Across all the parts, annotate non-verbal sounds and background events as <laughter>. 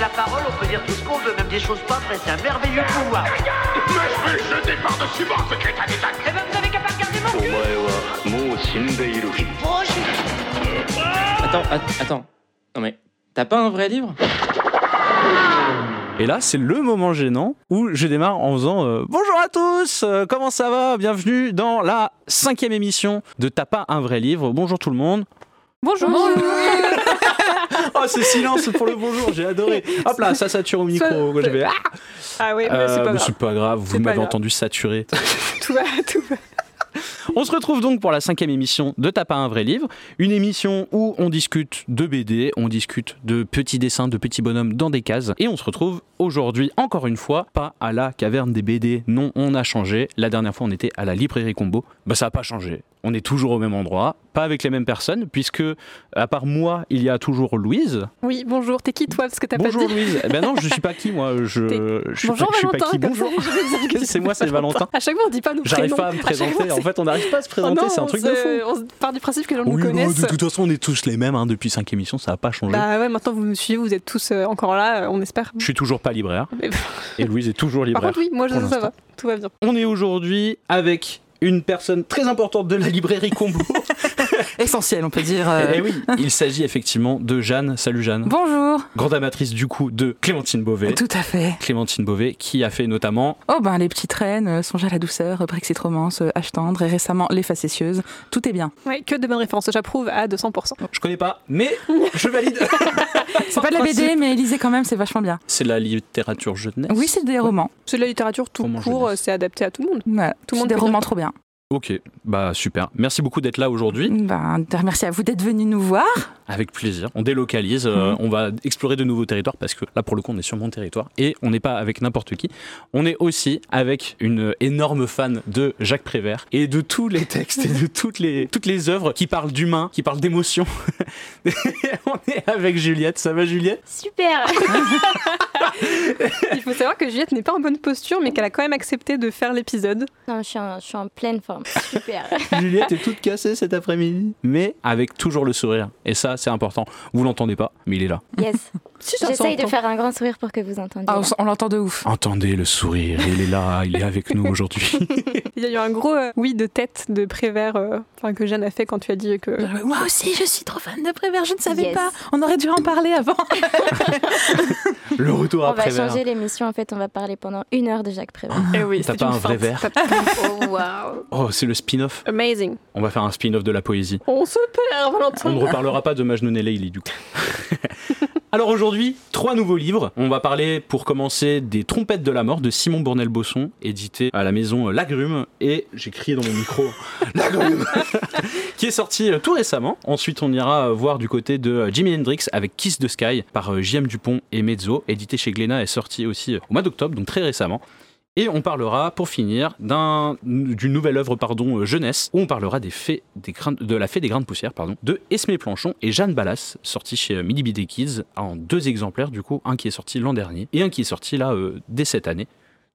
la parole, on peut dire tout ce qu'on veut, même des choses pas vraies. C'est un merveilleux pouvoir. Mais je vais jeter par-dessus moi, Eh ben, vous avez qu'à pas regarder mon cul Attends, attends. Non mais, t'as pas un vrai livre? Et là, c'est le moment gênant où je démarre en faisant euh, Bonjour à tous, euh, comment ça va? Bienvenue dans la cinquième émission de T'as pas un vrai livre. Bonjour tout le monde. Bonjour. <laughs> Oh, ce silence pour le bonjour, j'ai adoré. Hop là, ça sature au micro. Ça- je vais, Ah Ah oui, mais Euh, c'est pas grave. c'est pas grave, vous C'est pas m'avez entendu saturer. <laughs> Tout va, tout va. On se retrouve donc pour la cinquième émission de T'as pas un vrai livre, une émission où on discute de BD, on discute de petits dessins, de petits bonhommes dans des cases, et on se retrouve aujourd'hui encore une fois pas à la caverne des BD, non, on a changé. La dernière fois on était à la librairie Combo, bah ça a pas changé. On est toujours au même endroit, pas avec les mêmes personnes, puisque à part moi, il y a toujours Louise. Oui, bonjour. T'es qui toi Parce que t'as Bonjour pas dit. Louise. Eh ben non, je suis pas qui moi. Je, je suis Bonjour pas, je suis pas Valentin. qui. Bonjour. je que C'est moi, c'est Valentin. À chaque fois, on dit pas nos J'arrive pas à me fois, présenter. En fait, on n'arrive pas à se Oh présenter. c'est un on truc de fou. On se part du principe que les gens nous Oui, bah, connaissent. de toute façon, on est tous les mêmes hein, depuis 5 émissions, ça n'a pas changé. Bah ouais, maintenant vous me suivez, vous êtes tous euh, encore là, euh, on espère. Je suis toujours pas libraire Mais- <laughs> et Louise est toujours Par libraire. contre, oui, moi je- ça va, tout va bien. On est aujourd'hui avec une personne très importante de la librairie Combo. <laughs> Essentiel, on peut dire. euh. et oui, il s'agit effectivement de Jeanne. Salut Jeanne. Bonjour. Grande amatrice du coup de Clémentine Beauvais. Tout à fait. Clémentine Beauvais qui a fait notamment Oh ben les petites reines, euh, Songe à la douceur, euh, Brexit romance, H tendre et récemment Les facétieuses. Tout est bien. Ouais, que de bonnes références, j'approuve à 200%. je connais pas, mais je valide. <laughs> C'est pas de la BD, mais lisez quand même, c'est vachement bien. C'est la littérature jeunesse. Oui, c'est des romans. C'est de la littérature tout Roman court, jeunesse. c'est adapté à tout le monde. Voilà. Tout le monde des romans dire. trop bien. Ok, bah super. Merci beaucoup d'être là aujourd'hui. Ben, merci à vous d'être venus nous voir. Avec plaisir. On délocalise, euh, Mhm. on va explorer de nouveaux territoires parce que là, pour le coup, on est sur mon territoire et on n'est pas avec n'importe qui. On est aussi avec une énorme fan de Jacques Prévert et de tous les textes et de toutes les, toutes les œuvres qui parlent d'humain, qui parlent d'émotion. <laughs> on est avec Juliette. Ça va, Juliette? Super <laughs> Il faut savoir que Juliette n'est pas en bonne posture, mais qu'elle a quand même accepté de faire l'épisode. Non, je suis, en, je suis en pleine forme. Super. <laughs> Juliette est toute cassée cet après-midi, mais avec toujours le sourire. Et ça, c'est important. Vous l'entendez pas, mais il est là. Yes. Si, J'essaye de faire un grand sourire pour que vous entendiez. Ah, on, on l'entend de ouf. Entendez le sourire, il est là, il est avec nous aujourd'hui. <laughs> Il y a eu un gros euh, oui de tête de Prévert euh, enfin, que Jeanne a fait quand tu as dit que. Euh, Moi aussi, je suis trop fan de Prévert, je ne savais Yes. pas. On aurait dû en parler avant. <laughs> Le retour On à va Prévert. changer l'émission. En fait, on va parler pendant une heure de Jacques Prévert. Eh oui, T'as pas une un vrai verre <laughs> oh, waouh Oh, c'est le spin-off. Amazing. On va faire un spin-off de la poésie. On se perd, Valentin. On ne reparlera pas de Majnun et Leili du coup. Alors aujourd'hui, trois nouveaux livres. On va parler pour commencer des Trompettes de la mort de Simon Bournel-Bosson, édité à la maison Lagrume. Et j'ai crié dans mon micro <laughs> Lagrume <laughs> Qui est sorti euh, tout récemment. Ensuite, on ira euh, voir du côté de euh, Jimi Hendrix avec Kiss the Sky par J.M. Dupont et Mezzo, édité chez Glénat et sorti aussi au mois d'octobre, donc très récemment. Et on parlera, pour finir, d'un- d'une nouvelle œuvre pardon, euh, jeunesse, où on parlera de la fée des grains de poussière pardon, de Esmé Planchon et Jeanne Ballas, sorti chez euh, Midi en deux exemplaires du coup, un qui est sorti l'an dernier et un qui est sorti là euh, dès cette année.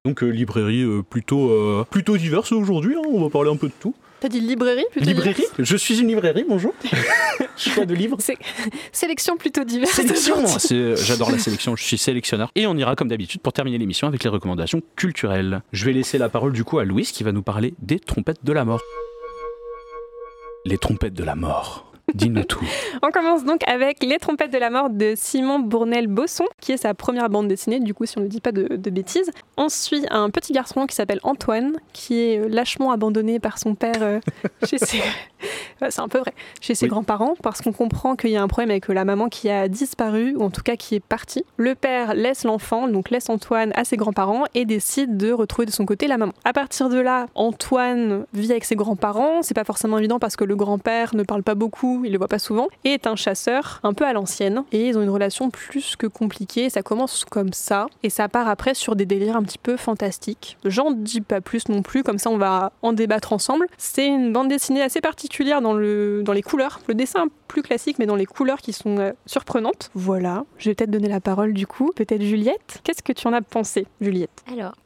Donc librairie plutôt, plutôt diverse aujourd'hui, hein, on va parler un peu de tout. T'as dit librairie plutôt Librairie Je suis une librairie, bonjour. <laughs> Choix de livres. Sélection plutôt diverse. Sélection aujourd'hui. C'est- <laughs> J'adore la sélection, je suis sélectionneur. Et on ira comme d'habitude pour terminer l'émission avec les recommandations culturelles. Je vais laisser la parole du coup à Louise qui va nous parler des trompettes de la mort. Les trompettes de la mort. Dis-nous tout. On commence donc avec Les trompettes de la mort de Simon Bournel-Bosson, qui est sa première bande dessinée, du coup, si on ne dit pas de, bêtises. On suit un petit garçon qui s'appelle Antoine, qui est euh, lâchement abandonné par son père euh, <laughs> chez. <laughs> C'est un peu vrai. Chez ses Oui. grands-parents, parce qu'on comprend qu'il y a un problème avec la maman qui a disparu, ou en tout cas qui est partie. Le père laisse l'enfant, donc laisse Antoine à ses grands-parents, et décide de retrouver de son côté la maman. À partir de là, Antoine vit avec ses grands-parents. C'est pas forcément évident parce que le grand-père ne parle pas beaucoup, il le voit pas souvent, et est un chasseur un peu à l'ancienne. Et ils ont une relation plus que compliquée. Ça commence comme ça, et ça part après sur des délires un petit peu fantastiques. J'en dis pas plus non plus, comme ça on va en débattre ensemble. C'est une bande dessinée assez particulière dans, le, dans les couleurs. Le dessin plus classique, mais dans les couleurs qui sont euh, surprenantes. Voilà, je vais peut-être donner la parole du coup. Peut-être Juliette. Qu'est-ce que tu en as pensé, Juliette? Alors. <laughs>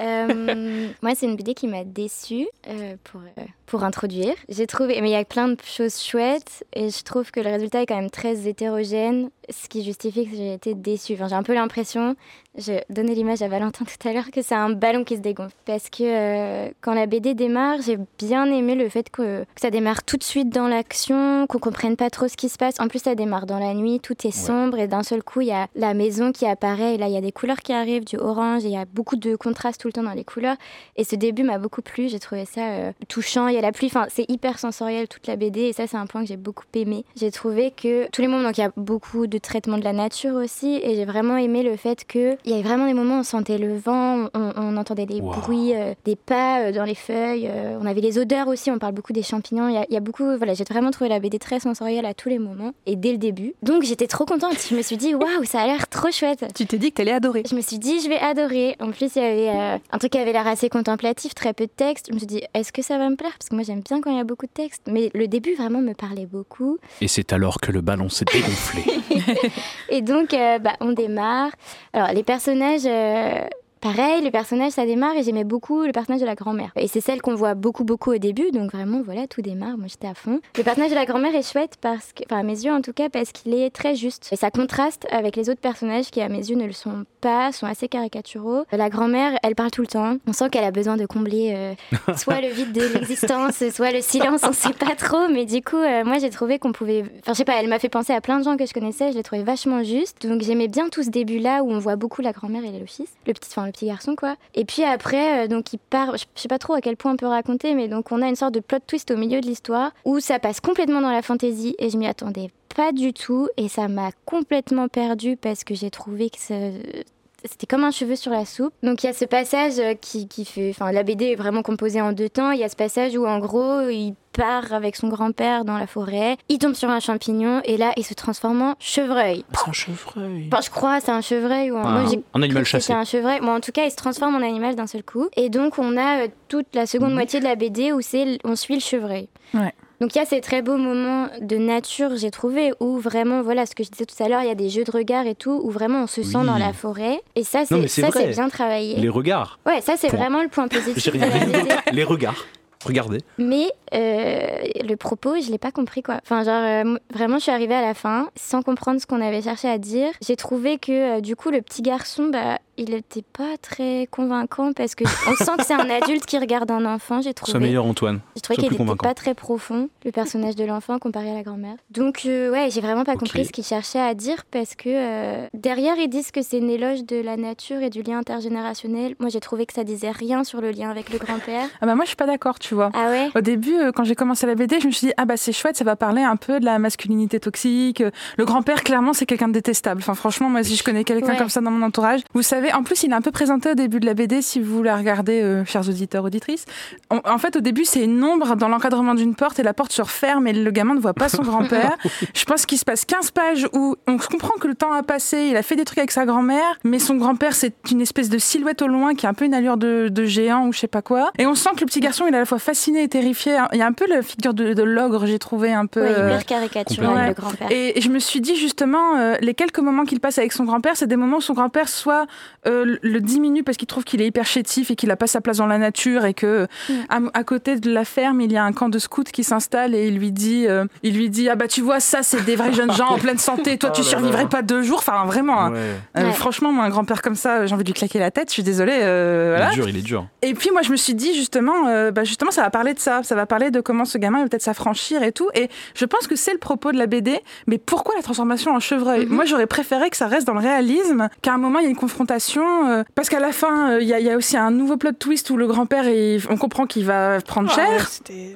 Euh, moi, c'est une BD qui m'a déçue euh, pour, euh, pour introduire. J'ai trouvé, mais il y a plein de choses chouettes et je trouve que le résultat est quand même très hétérogène, ce qui justifie que j'ai été déçue. Enfin, j'ai un peu l'impression, j'ai donné l'image à Valentin <laughs> tout à l'heure, que c'est un ballon qui se dégonfle. Parce que euh, quand la BD démarre, j'ai bien aimé le fait que, que ça démarre tout de suite dans l'action, qu'on comprenne pas trop ce qui se passe. En plus, ça démarre dans la nuit, tout est sombre et d'un seul coup, il y a la maison qui apparaît et là, il y a des couleurs qui arrivent, du orange et il y a beaucoup de contraste tout le temps dans les couleurs. Et ce début m'a beaucoup plu, j'ai trouvé ça euh, touchant. Il a la pluie, enfin, c'est hyper sensoriel toute la BD et ça, c'est un point que j'ai beaucoup aimé. J'ai trouvé que tous les moments, donc il y a beaucoup de traitements de la nature aussi et j'ai vraiment aimé le fait que il y avait vraiment des moments où on sentait le vent, on, on entendait des Wow. bruits, euh, des pas euh, dans les feuilles, euh, on avait les odeurs aussi, on parle beaucoup des champignons. Il y a, il y a beaucoup, voilà, j'ai vraiment trouvé la BD très sensorielle à tous les moments et dès le début. Donc j'étais trop contente. Je me suis dit waouh, ça a l'air trop chouette. Tu t'es dit que t'allais adorer. Je me suis dit, je vais adorer. En plus, il y avait euh, un truc qui avait l'air assez contemplatif, très peu de texte. Je me suis dit, est-ce que ça va me plaire? Parce que moi, j'aime bien quand il y a beaucoup de texte. Mais le début, vraiment, me parlait beaucoup. Et c'est alors que le ballon s'est dégonflé. <laughs> Et donc, euh, bah, on démarre. Alors, les personnages. euh, Pareil, le personnage, ça démarre et j'aimais beaucoup le personnage de la grand-mère. Et c'est celle qu'on voit beaucoup, beaucoup au début, donc vraiment, voilà, tout démarre. Moi, j'étais à fond. Le personnage de la grand-mère est chouette parce que, enfin, à mes yeux en tout cas, parce qu'il est très juste. Et ça contraste avec les autres personnages qui, à mes yeux, ne le sont pas, sont assez caricaturaux. La grand-mère, elle parle tout le temps. On sent qu'elle a besoin de combler euh, <laughs> soit le vide de l'existence, soit le silence, on sait pas trop. Mais du coup, euh, moi, j'ai trouvé qu'on pouvait. Enfin, je sais pas, elle m'a fait penser à plein de gens que je connaissais. Je l'ai trouvé vachement juste. Donc, j'aimais bien tout ce début-là où on voit beaucoup la grand-mère et le fils, le petit, enfin, petit garçon, quoi. Et puis après, euh, donc, il part. Je sais pas trop à quel point on peut raconter, mais donc, on a une sorte de plot twist au milieu de l'histoire où ça passe complètement dans la fantaisie et je m'y attendais pas du tout et ça m'a complètement perdue parce que j'ai trouvé que ça- c'était comme un cheveu sur la soupe. Donc il y a ce passage euh, qui, qui fait... Enfin, la BD est vraiment composée en deux temps. Il y a ce passage où en gros, il part avec son grand-père dans la forêt, il tombe sur un champignon et là, il se transforme en chevreuil. C'est un chevreuil. Enfin, je crois, c'est un chevreuil ou un... Moi, animal chassé. un chevreuil. Bon, en tout cas, il se transforme en animal d'un seul coup. Et donc, on a euh, toute la seconde moitié de la BD où c'est on suit le chevreuil. Ouais. Donc il y a ces très beaux moments de nature, j'ai trouvé, où vraiment, voilà ce que je disais tout à l'heure, il y a des jeux de regard et tout, où vraiment on se sent Oui. dans la forêt. Et ça, c'est bien travaillé. Les regards. Ouais, ça, c'est vraiment le point positif. Les regards. Regardez. Mais euh, le propos, je l'ai pas compris quoi. Enfin, genre, euh, vraiment, je suis arrivée à la fin sans comprendre ce qu'on avait cherché à dire. J'ai trouvé que euh, du coup, le petit garçon, bah, il était pas très convaincant parce que on sent que c'est un adulte qui regarde un enfant. J'ai trouvé. Sois meilleur, Antoine. J'ai trouvé qu'il plus était convaincant. pas très profond, le personnage de l'enfant comparé à la grand-mère. Donc, euh, ouais, j'ai vraiment pas compris ce qu'il cherchait à dire parce que euh, derrière, ils disent que c'est une éloge de la nature et du lien intergénérationnel. Moi, j'ai trouvé que ça disait rien sur le lien avec le grand-père. Ah bah moi, je suis pas d'accord, tu vois. Ah ouais Au début, euh, quand j'ai commencé la BD, je me suis dit, ah bah c'est chouette, ça va parler un peu de la masculinité toxique. Euh, Le grand-père, clairement, c'est quelqu'un de détestable. Enfin, franchement, moi, si je connais quelqu'un Ouais. comme ça dans mon entourage, vous savez, en plus, il est un peu présenté au début de la BD, si vous la regardez, euh, chers auditeurs, auditrices. En, en fait, au début, c'est une ombre dans l'encadrement d'une porte et la porte se referme et le gamin ne voit pas son <laughs> grand-père. Je pense qu'il se passe 15 pages où on comprend que le temps a passé, il a fait des trucs avec sa grand-mère, mais son grand-père, c'est une espèce de silhouette au loin qui a un peu une allure de, de géant ou je sais pas quoi. Et on sent que le petit garçon, il est à la fois fasciné et terrifié. Il y a un peu la figure de, de l'ogre, j'ai trouvé un peu. Ouais, euh, hyper caricatural, complètement. le grand-père. et je me suis dit justement, euh, les quelques moments qu'il passe avec son grand-père, c'est des moments où son grand-père soit euh, le- diminue parce qu'il trouve qu'il est hyper chétif et qu'il a pas sa place dans la nature et que Mm. à, à côté de la ferme, il y a un camp de scouts qui s'installe et il lui dit, euh, il lui dit ah bah tu vois ça c'est des vrais jeunes gens en pleine santé, toi <laughs> tu Oh là survivrais là. pas deux jours, enfin vraiment. hein. Ouais. Euh, Ouais. Franchement, moi, un grand-père comme ça, j'ai envie de lui claquer la tête. Je suis désolée. euh, Il est dur, il est dur. Et puis moi je me suis dit justement, euh, bah, justement ça va parler de ça, ça va parler de comment ce gamin va peut-être s'affranchir et tout. Et je pense que c'est le propos de la BD. Mais pourquoi la transformation en chevreuil? Mhm. Moi j'aurais préféré que ça reste dans le réalisme, qu'à un moment il y a une confrontation, euh, parce qu'à la fin euh, il y, a- il y a aussi un nouveau plot twist où le grand-père on comprend qu'il va prendre Ah ouais, cher.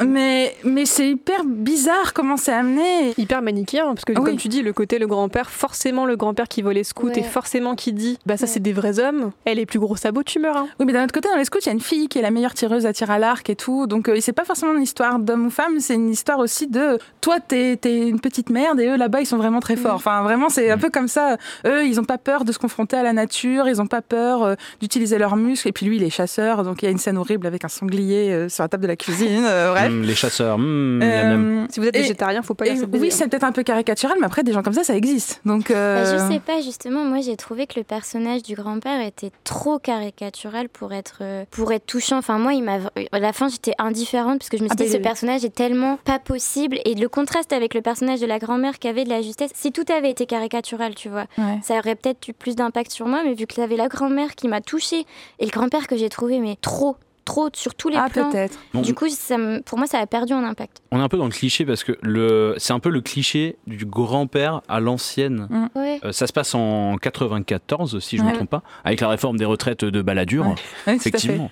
Mais, mais c'est hyper bizarre comment c'est amené. hyper manichéen parce que oui. comme tu dis le côté le grand-père forcément le grand-père qui voit les scouts Ouais. et forcément qui dit bah ça Ouais. c'est des vrais hommes elle est plus gros sabot tu meurs hein. Oui, mais d'un autre côté, dans les scouts, il y a une fille qui est la meilleure tireuse à tir à l'arc et tout. Donc, euh, c'est pas forcément une histoire d'homme ou femme, c'est une histoire aussi de toi, t'es es une petite merde et eux, là-bas, ils sont vraiment très forts. Enfin, vraiment, c'est un peu comme ça. Eux, ils ont pas peur de se confronter à la nature, ils ont pas peur euh, d'utiliser leurs muscles. Et puis, lui, il est chasseur, donc il y a une scène horrible avec un sanglier euh, sur la table de la cuisine. euh, bref. Hum, les chasseurs, hum, miam. Euh, si vous êtes et- végétarien faut pas et oui, c'est peut-être un peu caricatural, mais après, des gens comme ça, ça existe. Donc, Bah, je sais pas, justement, moi j'ai trouvé que le personnage du grand-père était trop caricatural pour être, pour être touchant. Enfin, moi, il m'a, à la fin, j'étais indifférente parce que je me suis Ah dit bah, ce oui. personnage est tellement pas possible et le contraste avec le personnage de la grand-mère qui avait de la justesse. Si tout avait été caricatural, tu vois, Ouais. ça aurait peut-être eu plus d'impact sur moi, mais vu que avait la grand-mère qui m'a touchée et le grand-père que j'ai trouvé mais trop, trop sur tous les Ah, plans. peut-être. Bon, Du coup, ça pour moi, ça a perdu en impact. on est un peu dans le cliché parce que le, c'est un peu le cliché du grand-père à l'ancienne. Ouais. Euh, ça se passe en 94, si je ne me trompe pas, avec la réforme des retraites de Balladur. Ouais. Ouais, tout à fait. Effectivement.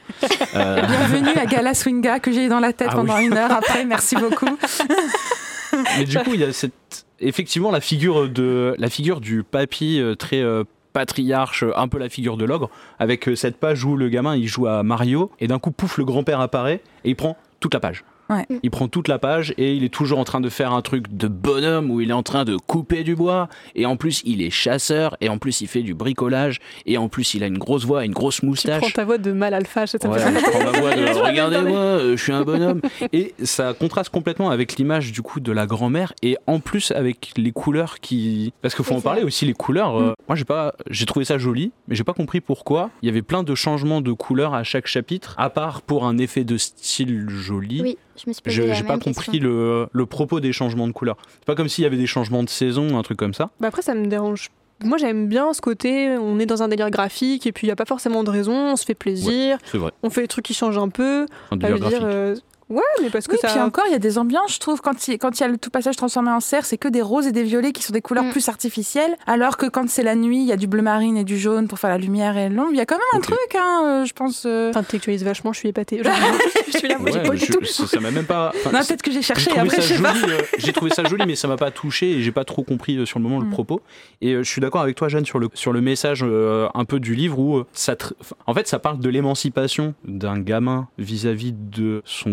Euh, <laughs> Bienvenue à Gala Swinga que j'ai eu dans la tête Ah pendant oui. une heure après. Merci beaucoup. <laughs> mais du coup, il y a cette, effectivement la figure de la figure du papy euh, très euh, patriarche, un peu la figure de l'ogre, avec euh, cette page où le gamin il joue à Mario et d'un coup pouf le grand-père apparaît et il prend toute la page. Ouais. Il prend toute la page et il est toujours en train de faire un truc de bonhomme où il est en train de couper du bois et en plus il est chasseur et en plus il fait du bricolage et en plus il a une grosse voix, une grosse Tu prends moustache. ta voix de mal alpha, ça Ouais, je prends ma voix de <laughs> regardez-moi, euh, je suis un bonhomme. Et ça contraste complètement avec l'image du coup de la grand-mère et en plus avec les couleurs qui. Parce qu'il faut en parler aussi, les couleurs. euh, Moi j'ai pas. J'ai trouvé ça joli, mais j'ai pas compris pourquoi. Il y avait plein de changements de couleurs à chaque chapitre, à part pour un effet de style joli. Oui, je me suis posé Je- la J'ai pas compris le, le propos des changements de couleurs. C'est pas comme s'il y avait des changements de saison, un truc comme ça. Bah après, ça me dérange. Moi, j'aime bien ce côté, on est dans un délire graphique et puis il n'y a pas forcément de raison, on se fait plaisir, C'est vrai. on fait des trucs qui changent un peu. Un délire dire. graphique. euh, Ouais, mais parce que Oui, ça. puis encore, il y a des ambiances, je trouve, quand il, quand y a le tout passage transformé en cerf, c'est que des roses et des violets qui sont des couleurs Mm. plus artificielles, alors que quand c'est la nuit, il y a du bleu marine et du jaune pour faire la lumière et l'ombre. Il y a quand même un truc, hein, euh, je pense. euh. T'intellectualises vachement, je suis épatée. <laughs> je suis là, Ouais, pas du je- tout. ça m'a même pas. enfin, Non, peut-être que j'ai cherché, après, je sais pas. joli, euh, j'ai trouvé ça joli, mais ça m'a pas touché et j'ai pas trop compris euh, sur le moment le Mm. propos. Et euh, je suis d'accord avec toi, Jeanne, sur le, sur le message euh, un peu du livre où ça. tr- En fait, ça parle de l'émancipation d'un gamin vis-à-vis de son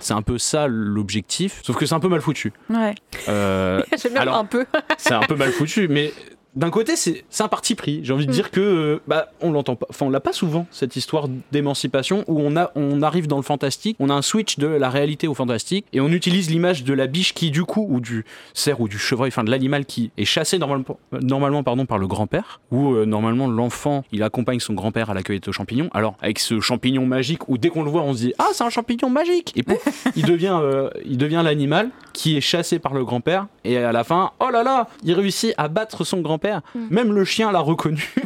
C'est un peu ça l'objectif, sauf que c'est un peu mal foutu. Ouais. Euh, <laughs> J'aime bien Alors- un peu. c'est un peu mal foutu, mais d'un côté, c'est un parti pris. J'ai envie de Mm. dire que euh, bah, on l'entend pas, enfin on l'a pas souvent cette histoire d'émancipation où on a on arrive dans le fantastique, on a un switch de la réalité au fantastique et on utilise l'image de la biche qui du coup ou du cerf ou du chevreuil, enfin de l'animal qui est chassé normalement normalement pardon par le grand-père où euh, normalement l'enfant il accompagne son grand-père à la cueillette aux champignons. Alors avec ce champignon magique où dès qu'on le voit on se dit ah c'est un champignon magique et pouf <laughs> il devient euh, il devient l'animal qui est chassé par le grand-père et à la fin oh là là il réussit à battre son grand-père même le chien l'a reconnu <laughs>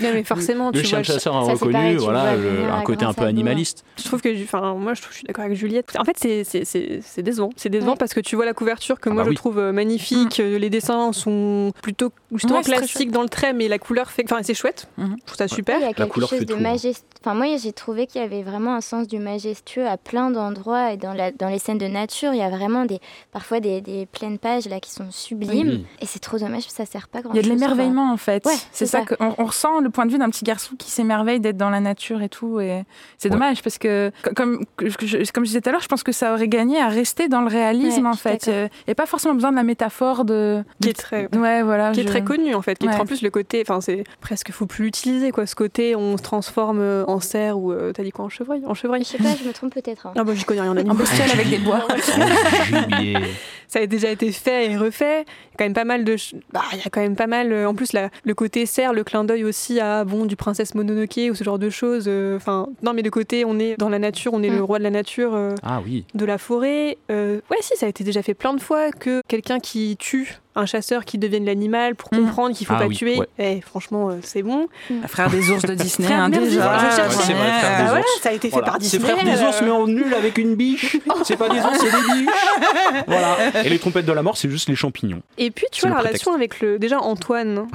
Non, mais forcément, le tu chien vois. chasseur a reconnu pareil, voilà le un côté un peu animaliste Je trouve que, enfin, moi, je, trouve- je suis d'accord avec Juliette. En fait, c'est- décevant. C'est décevant Ouais. parce que tu vois la couverture que Ah moi bah je oui. trouve euh, magnifique. euh, Les dessins sont plutôt justement Ouais, classiques dans le trait, mais la couleur fait. Enfin, c'est chouette. Mhm. Je trouve ça Il super. y a quelque couleur chose fait de hein. majestueux. Enfin, moi, j'ai trouvé qu'il y avait vraiment un sens du majestueux à plein d'endroits et dans, la, dans les scènes de nature, il y a vraiment des, parfois des, des pleines pages là qui sont sublimes. Oui. Et c'est trop dommage, ça sert pas grand Il y a de l'émerveillement en fait. Ouais, c'est ça, ça. qu'on on ressent le point de vue d'un petit garçon qui s'émerveille d'être dans la nature et tout. Et c'est Ouais. dommage parce que, co- comme, je, comme je disais tout à l'heure, je pense que ça aurait gagné à rester dans le réalisme Ouais, en fait. Euh, Et pas forcément besoin de la métaphore de. Qui est très. Ouais, voilà. Qui est très connu en fait, qui est en plus le côté, enfin c'est presque faut plus l'utiliser quoi, ce côté on se transforme euh, en cerf ou euh, t'as dit quoi en chevreuil, en chevreuil. Je sais pas, je me trompe peut-être. hein. Ah bah j'y connais rien en En animaux. bestiole avec des bois. <laughs> Oh, ça a déjà été fait et refait. Il y a quand même pas mal de, bah, il y a quand même pas mal. euh, En plus, la- le côté serre, le clin d'œil aussi à bon du princesse Mononoke ou ce genre de choses. euh, Enfin, non, mais le côté, on est dans la nature, on est le Mm. roi de la nature, euh, ah oui de la forêt. Euh, ouais, si, ça a été déjà fait plein de fois que quelqu'un qui tue un chasseur qui devienne l'animal pour Mm. comprendre qu'il faut Ah pas oui, tuer. ouais. Eh, franchement, euh, c'est bon. Frère des ours de Disney, Frère hein, ours, déjà. je cherchais. Ouais, c'est vrai, frère des Ah ouais, ours. ça a été fait Voilà. par C'est Disney. frère des ours, euh, mais en nul avec une biche. C'est pas des ours, c'est des biches. <laughs> Voilà. Et les trompettes de la mort, c'est juste les champignons. Et puis, tu C'est vois, la relation avec le. Déjà, Antoine,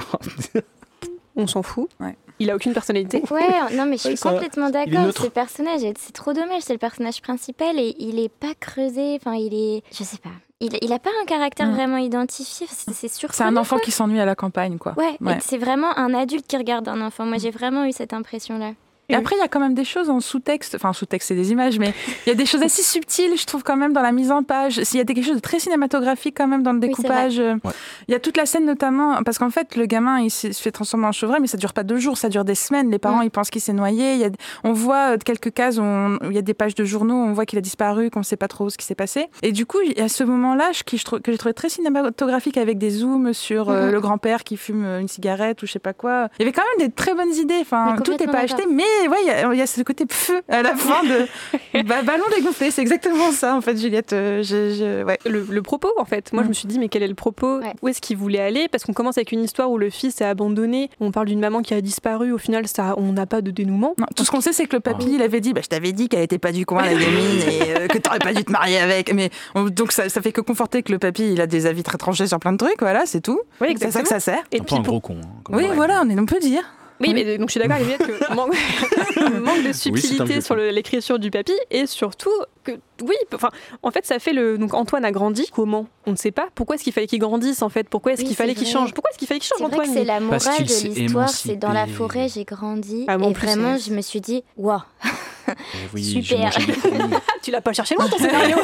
<laughs> on s'en fout. Ouais. Il a aucune personnalité. Ouais, non, mais je suis Ouais, complètement d'accord. Ce personnage, est- c'est trop dommage. C'est le personnage principal et il est pas creusé. Enfin, il est. Je sais pas. Il, il a pas un caractère Mm. vraiment identifié. C'est sûr. C'est un enfant qui s'ennuie à la campagne, quoi. Ouais, Ouais. c'est vraiment un adulte qui regarde un enfant. Moi, j'ai vraiment eu cette impression-là. Et après, il y a quand même des choses en sous-texte. Enfin, sous-texte, c'est des images, mais il y a des choses assez subtiles, je trouve, quand même, dans la mise en page. S'il y a des- quelque chose de très cinématographique, quand même, dans le découpage. Ouais. Il y a toute la scène, notamment, parce qu'en fait, le gamin, il se fait transformer en chevreuil, mais ça dure pas deux jours, ça dure des semaines. Les parents, Mm. ils pensent qu'il s'est noyé. Il y a, on voit euh, quelques cases où, on- où il y a des pages de journaux, on voit qu'il a disparu, qu'on sait pas trop ce qui s'est passé. Et du coup, il y a ce moment-là je- qui, je trouve, que j'ai trouvé très cinématographique avec des zooms sur euh, Mhm. le grand-père qui fume euh, une cigarette ou je sais pas quoi. Il y avait quand même des très bonnes idées. Enfin, tout n'est pas acheté, mais ouais, il y a- il y, a ce côté feu à la fin de <laughs> bah, ballon dégonflé. C'est exactement ça, en fait, Juliette. Euh, je- je- ouais. le, le propos en fait. Moi Mm. je me suis dit mais quel est le propos? Ouais. Où est-ce qu'il voulait aller? Parce qu'on commence avec une histoire où le fils est abandonné. On parle d'une maman qui a disparu. Au final ça, on n'a pas de dénouement. Non, tout ce qu'on sait, c'est que le papy, il avait dit bah, Je t'avais dit qu'elle était pas du coin, la gamine, <laughs> et euh, que t'aurais pas dû te marier avec. Mais on- donc, ça, ça fait que conforter que le papy, il a des avis très tranchés sur plein de trucs, voilà, c'est tout. Oui C'est à ça que ça sert. Et puis un gros con. hein, Oui, on voilà, on, est, on peut dire. Oui, mais donc je suis d'accord avec Juliette que manque, <laughs> manque de subtilité sur l'écriture du papy et surtout que oui, enfin en fait ça fait le donc Antoine a grandi. Comment? On ne sait pas. Pourquoi est-ce qu'il fallait qu'il grandisse en fait? Pourquoi est-ce Oui, qu'il fallait qu'il change? Pourquoi est-ce qu'il fallait qu'il change Antoine c'est la morale de l'histoire, c'est dans la forêt, j'ai grandi. Ah, et plus, vraiment, je me suis dit, waouh, oui, Super. <laughs> <laughs> Tu l'as pas cherché loin ton <laughs> scénario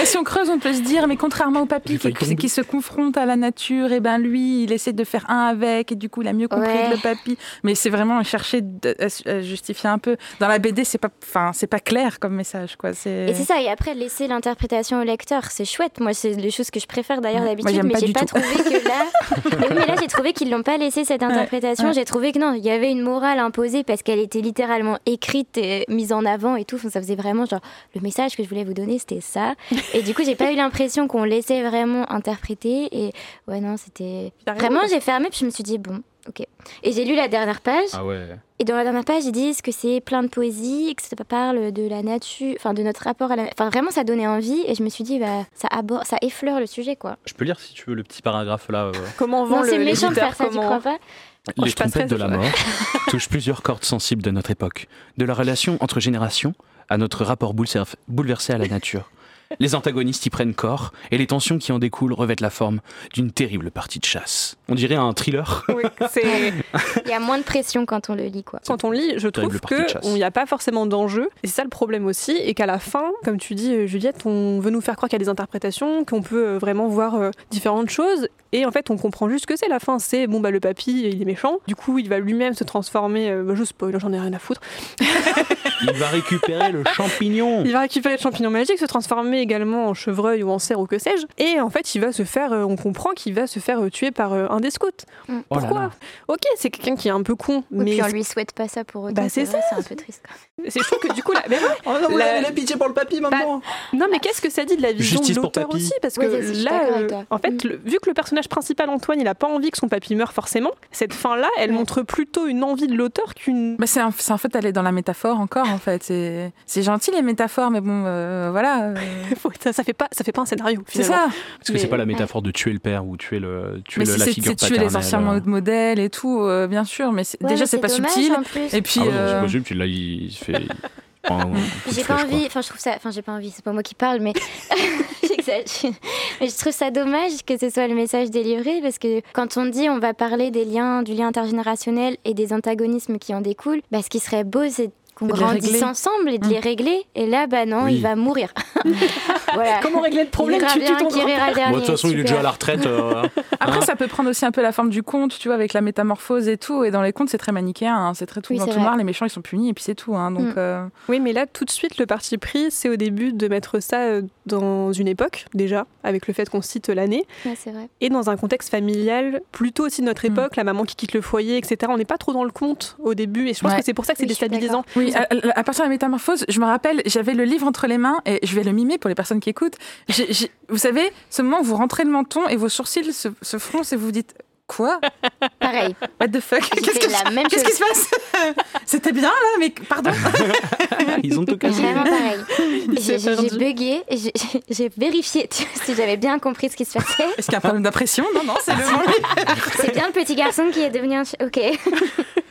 Et si on creuse, on peut se dire, mais contrairement au papy qui, qui se confronte à la nature, et ben lui, il essaie de faire un avec, et du coup, il a mieux compris Ouais. que le papy. Mais c'est vraiment chercher de- à, justifier un peu. Dans la BD, c'est pas, enfin, c'est pas clair comme message, quoi. C'est. Et c'est ça, et après laisser l'interprétation au lecteur, c'est chouette. Moi, c'est les choses que je préfère d'ailleurs Moi, d'habitude, j'aime mais pas j'ai du pas tout. trouvé que là. mais, oui, mais là, j'ai trouvé qu'ils l'ont pas laissé cette interprétation. ouais. J'ai trouvé que non, il y avait une morale imposée parce qu'elle était littéralement écrite et mise en avant et tout. Enfin, ça faisait vraiment genre le message que je voulais vous donner, c'était ça. <laughs> Et du coup, j'ai pas eu l'impression qu'on laissait vraiment interpréter. Et ouais, non, c'était vraiment. J'ai fermé puis je me suis dit bon. Ok. Et j'ai lu la dernière page. Ah ouais. Et dans la dernière page, ils disent que c'est plein de poésie, que ça parle de la nature, enfin de notre rapport à la. Enfin, vraiment, ça donnait envie. Et je me suis dit, bah, ça, aborde, ça effleure le sujet, quoi. Je peux lire si tu veux le petit paragraphe là. euh. Comment vend Non, le c'est méchant de faire ça, tu comment- crois pas? Les trompettes de la mort touchent plusieurs cordes sensibles de notre époque, de la relation entre générations à notre rapport boulever- bouleversé à la nature. Les antagonistes y prennent corps et les tensions qui en découlent revêtent la forme d'une terrible partie de chasse. On dirait un thriller. Oui, <laughs> Il y a moins de pression quand on le lit, quoi. quand on lit, je trouve partie de que chasse. il n'y a pas forcément d'enjeu. Et c'est ça le problème aussi, et qu'à la fin, comme tu dis, euh, Juliette, on veut nous faire croire qu'il y a des interprétations, qu'on peut euh, vraiment voir euh, différentes choses. Et en fait, on comprend juste que c'est. La fin, c'est bon bah le papy, il est méchant. Du coup, il va lui-même se transformer. euh, bah, je spoil, j'en ai rien à foutre. Il va récupérer le champignon. Il va récupérer le champignon magique, se transformer également en chevreuil ou en cerf ou que sais-je. Et en fait, il va se faire, euh, on comprend qu'il va se faire euh, tuer par euh, un des scouts. Oh là Pourquoi là. Ok, c'est quelqu'un qui est un peu con, Oui, mais puis on lui souhaite pas ça pour autant. Bah, c'est vrai, c'est un peu triste. C'est trouve que du coup, là, mais ouais, Oh non, la pitié pour le papy maintenant. Non, mais qu'est-ce que ça dit de la vision Justice de pour l'auteur papy. aussi? Parce que Oui, ça, là, euh, en fait, Mm. le- vu que le personnage principal, Antoine, il a pas envie que son papy meure forcément, cette fin-là, elle montre plutôt une envie de l'auteur qu'une. Bah, c'est en, c'est en fait aller dans la métaphore encore en fait. C'est c'est gentil les métaphores, mais bon, euh, voilà. euh, <laughs> ça, ça fait pas, ça fait pas un scénario. c'est ça. Parce que c'est Mais- pas la métaphore de tuer le père ou tuer, le, tuer Mais le- si la c'est figure c'est tuer les paternelle, anciens euh. mo- modèles et tout, euh, bien sûr, mais c'est- Ouais, déjà mais c'est pas dommage, subtil. En plus. Et puis, Ah ouais, non, euh, c'est pas subtil. Là, il se fait. <laughs> J'ai pas envie, enfin je trouve ça, enfin j'ai pas envie, c'est pas moi qui parle. Mais <laughs> je trouve ça dommage que ce soit le message délivré parce que quand on dit on va parler des liens, du lien intergénérationnel et des antagonismes qui en découlent, bah, ce qui serait beau c'est qu'on grandisse ensemble et de Mm. les régler. Et là, bah non, Oui. il va mourir. <laughs> voilà. Comment régler le problème Il Tu bien rira le dernier. Bon, de toute façon, il est déjà à la retraite. euh, Après, Hein ça peut prendre aussi un peu la forme du conte, tu vois, avec la métamorphose et tout. Et dans les contes, c'est très manichéen, hein, c'est très tout Oui, dans c'est tout vrai. noir, les méchants ils sont punis et puis c'est tout. hein, donc, Mm. euh, Oui, mais là, tout de suite, le parti pris, c'est au début de mettre ça euh, dans une époque, déjà, avec le fait qu'on cite l'année, Ouais, c'est vrai. et dans un contexte familial, plutôt aussi de notre Mm. époque, la maman qui quitte le foyer, etc. On n'est pas trop dans le conte au début, et je pense Ouais. que c'est pour ça que c'est Oui, je suis à, à partir de la métamorphose, je me rappelle, j'avais le livre entre les mains et je vais le mimer pour les personnes qui écoutent. Vous savez, ce moment où vous rentrez le menton et vos sourcils se, se froncent et vous vous dites Quoi? Pareil. What the fuck? Qu'est-ce qui se passe? <laughs> C'était bien là, mais pardon? <laughs> Ils ont tout cassé. Vraiment pareil. J'ai bugué, j'ai- vérifié tu vois, <laughs> si j'avais bien compris ce qui se passait. Est-ce qu'il y a un problème d'impression? Non, non, c'est le. C'est bien le petit garçon qui est devenu un... Ok.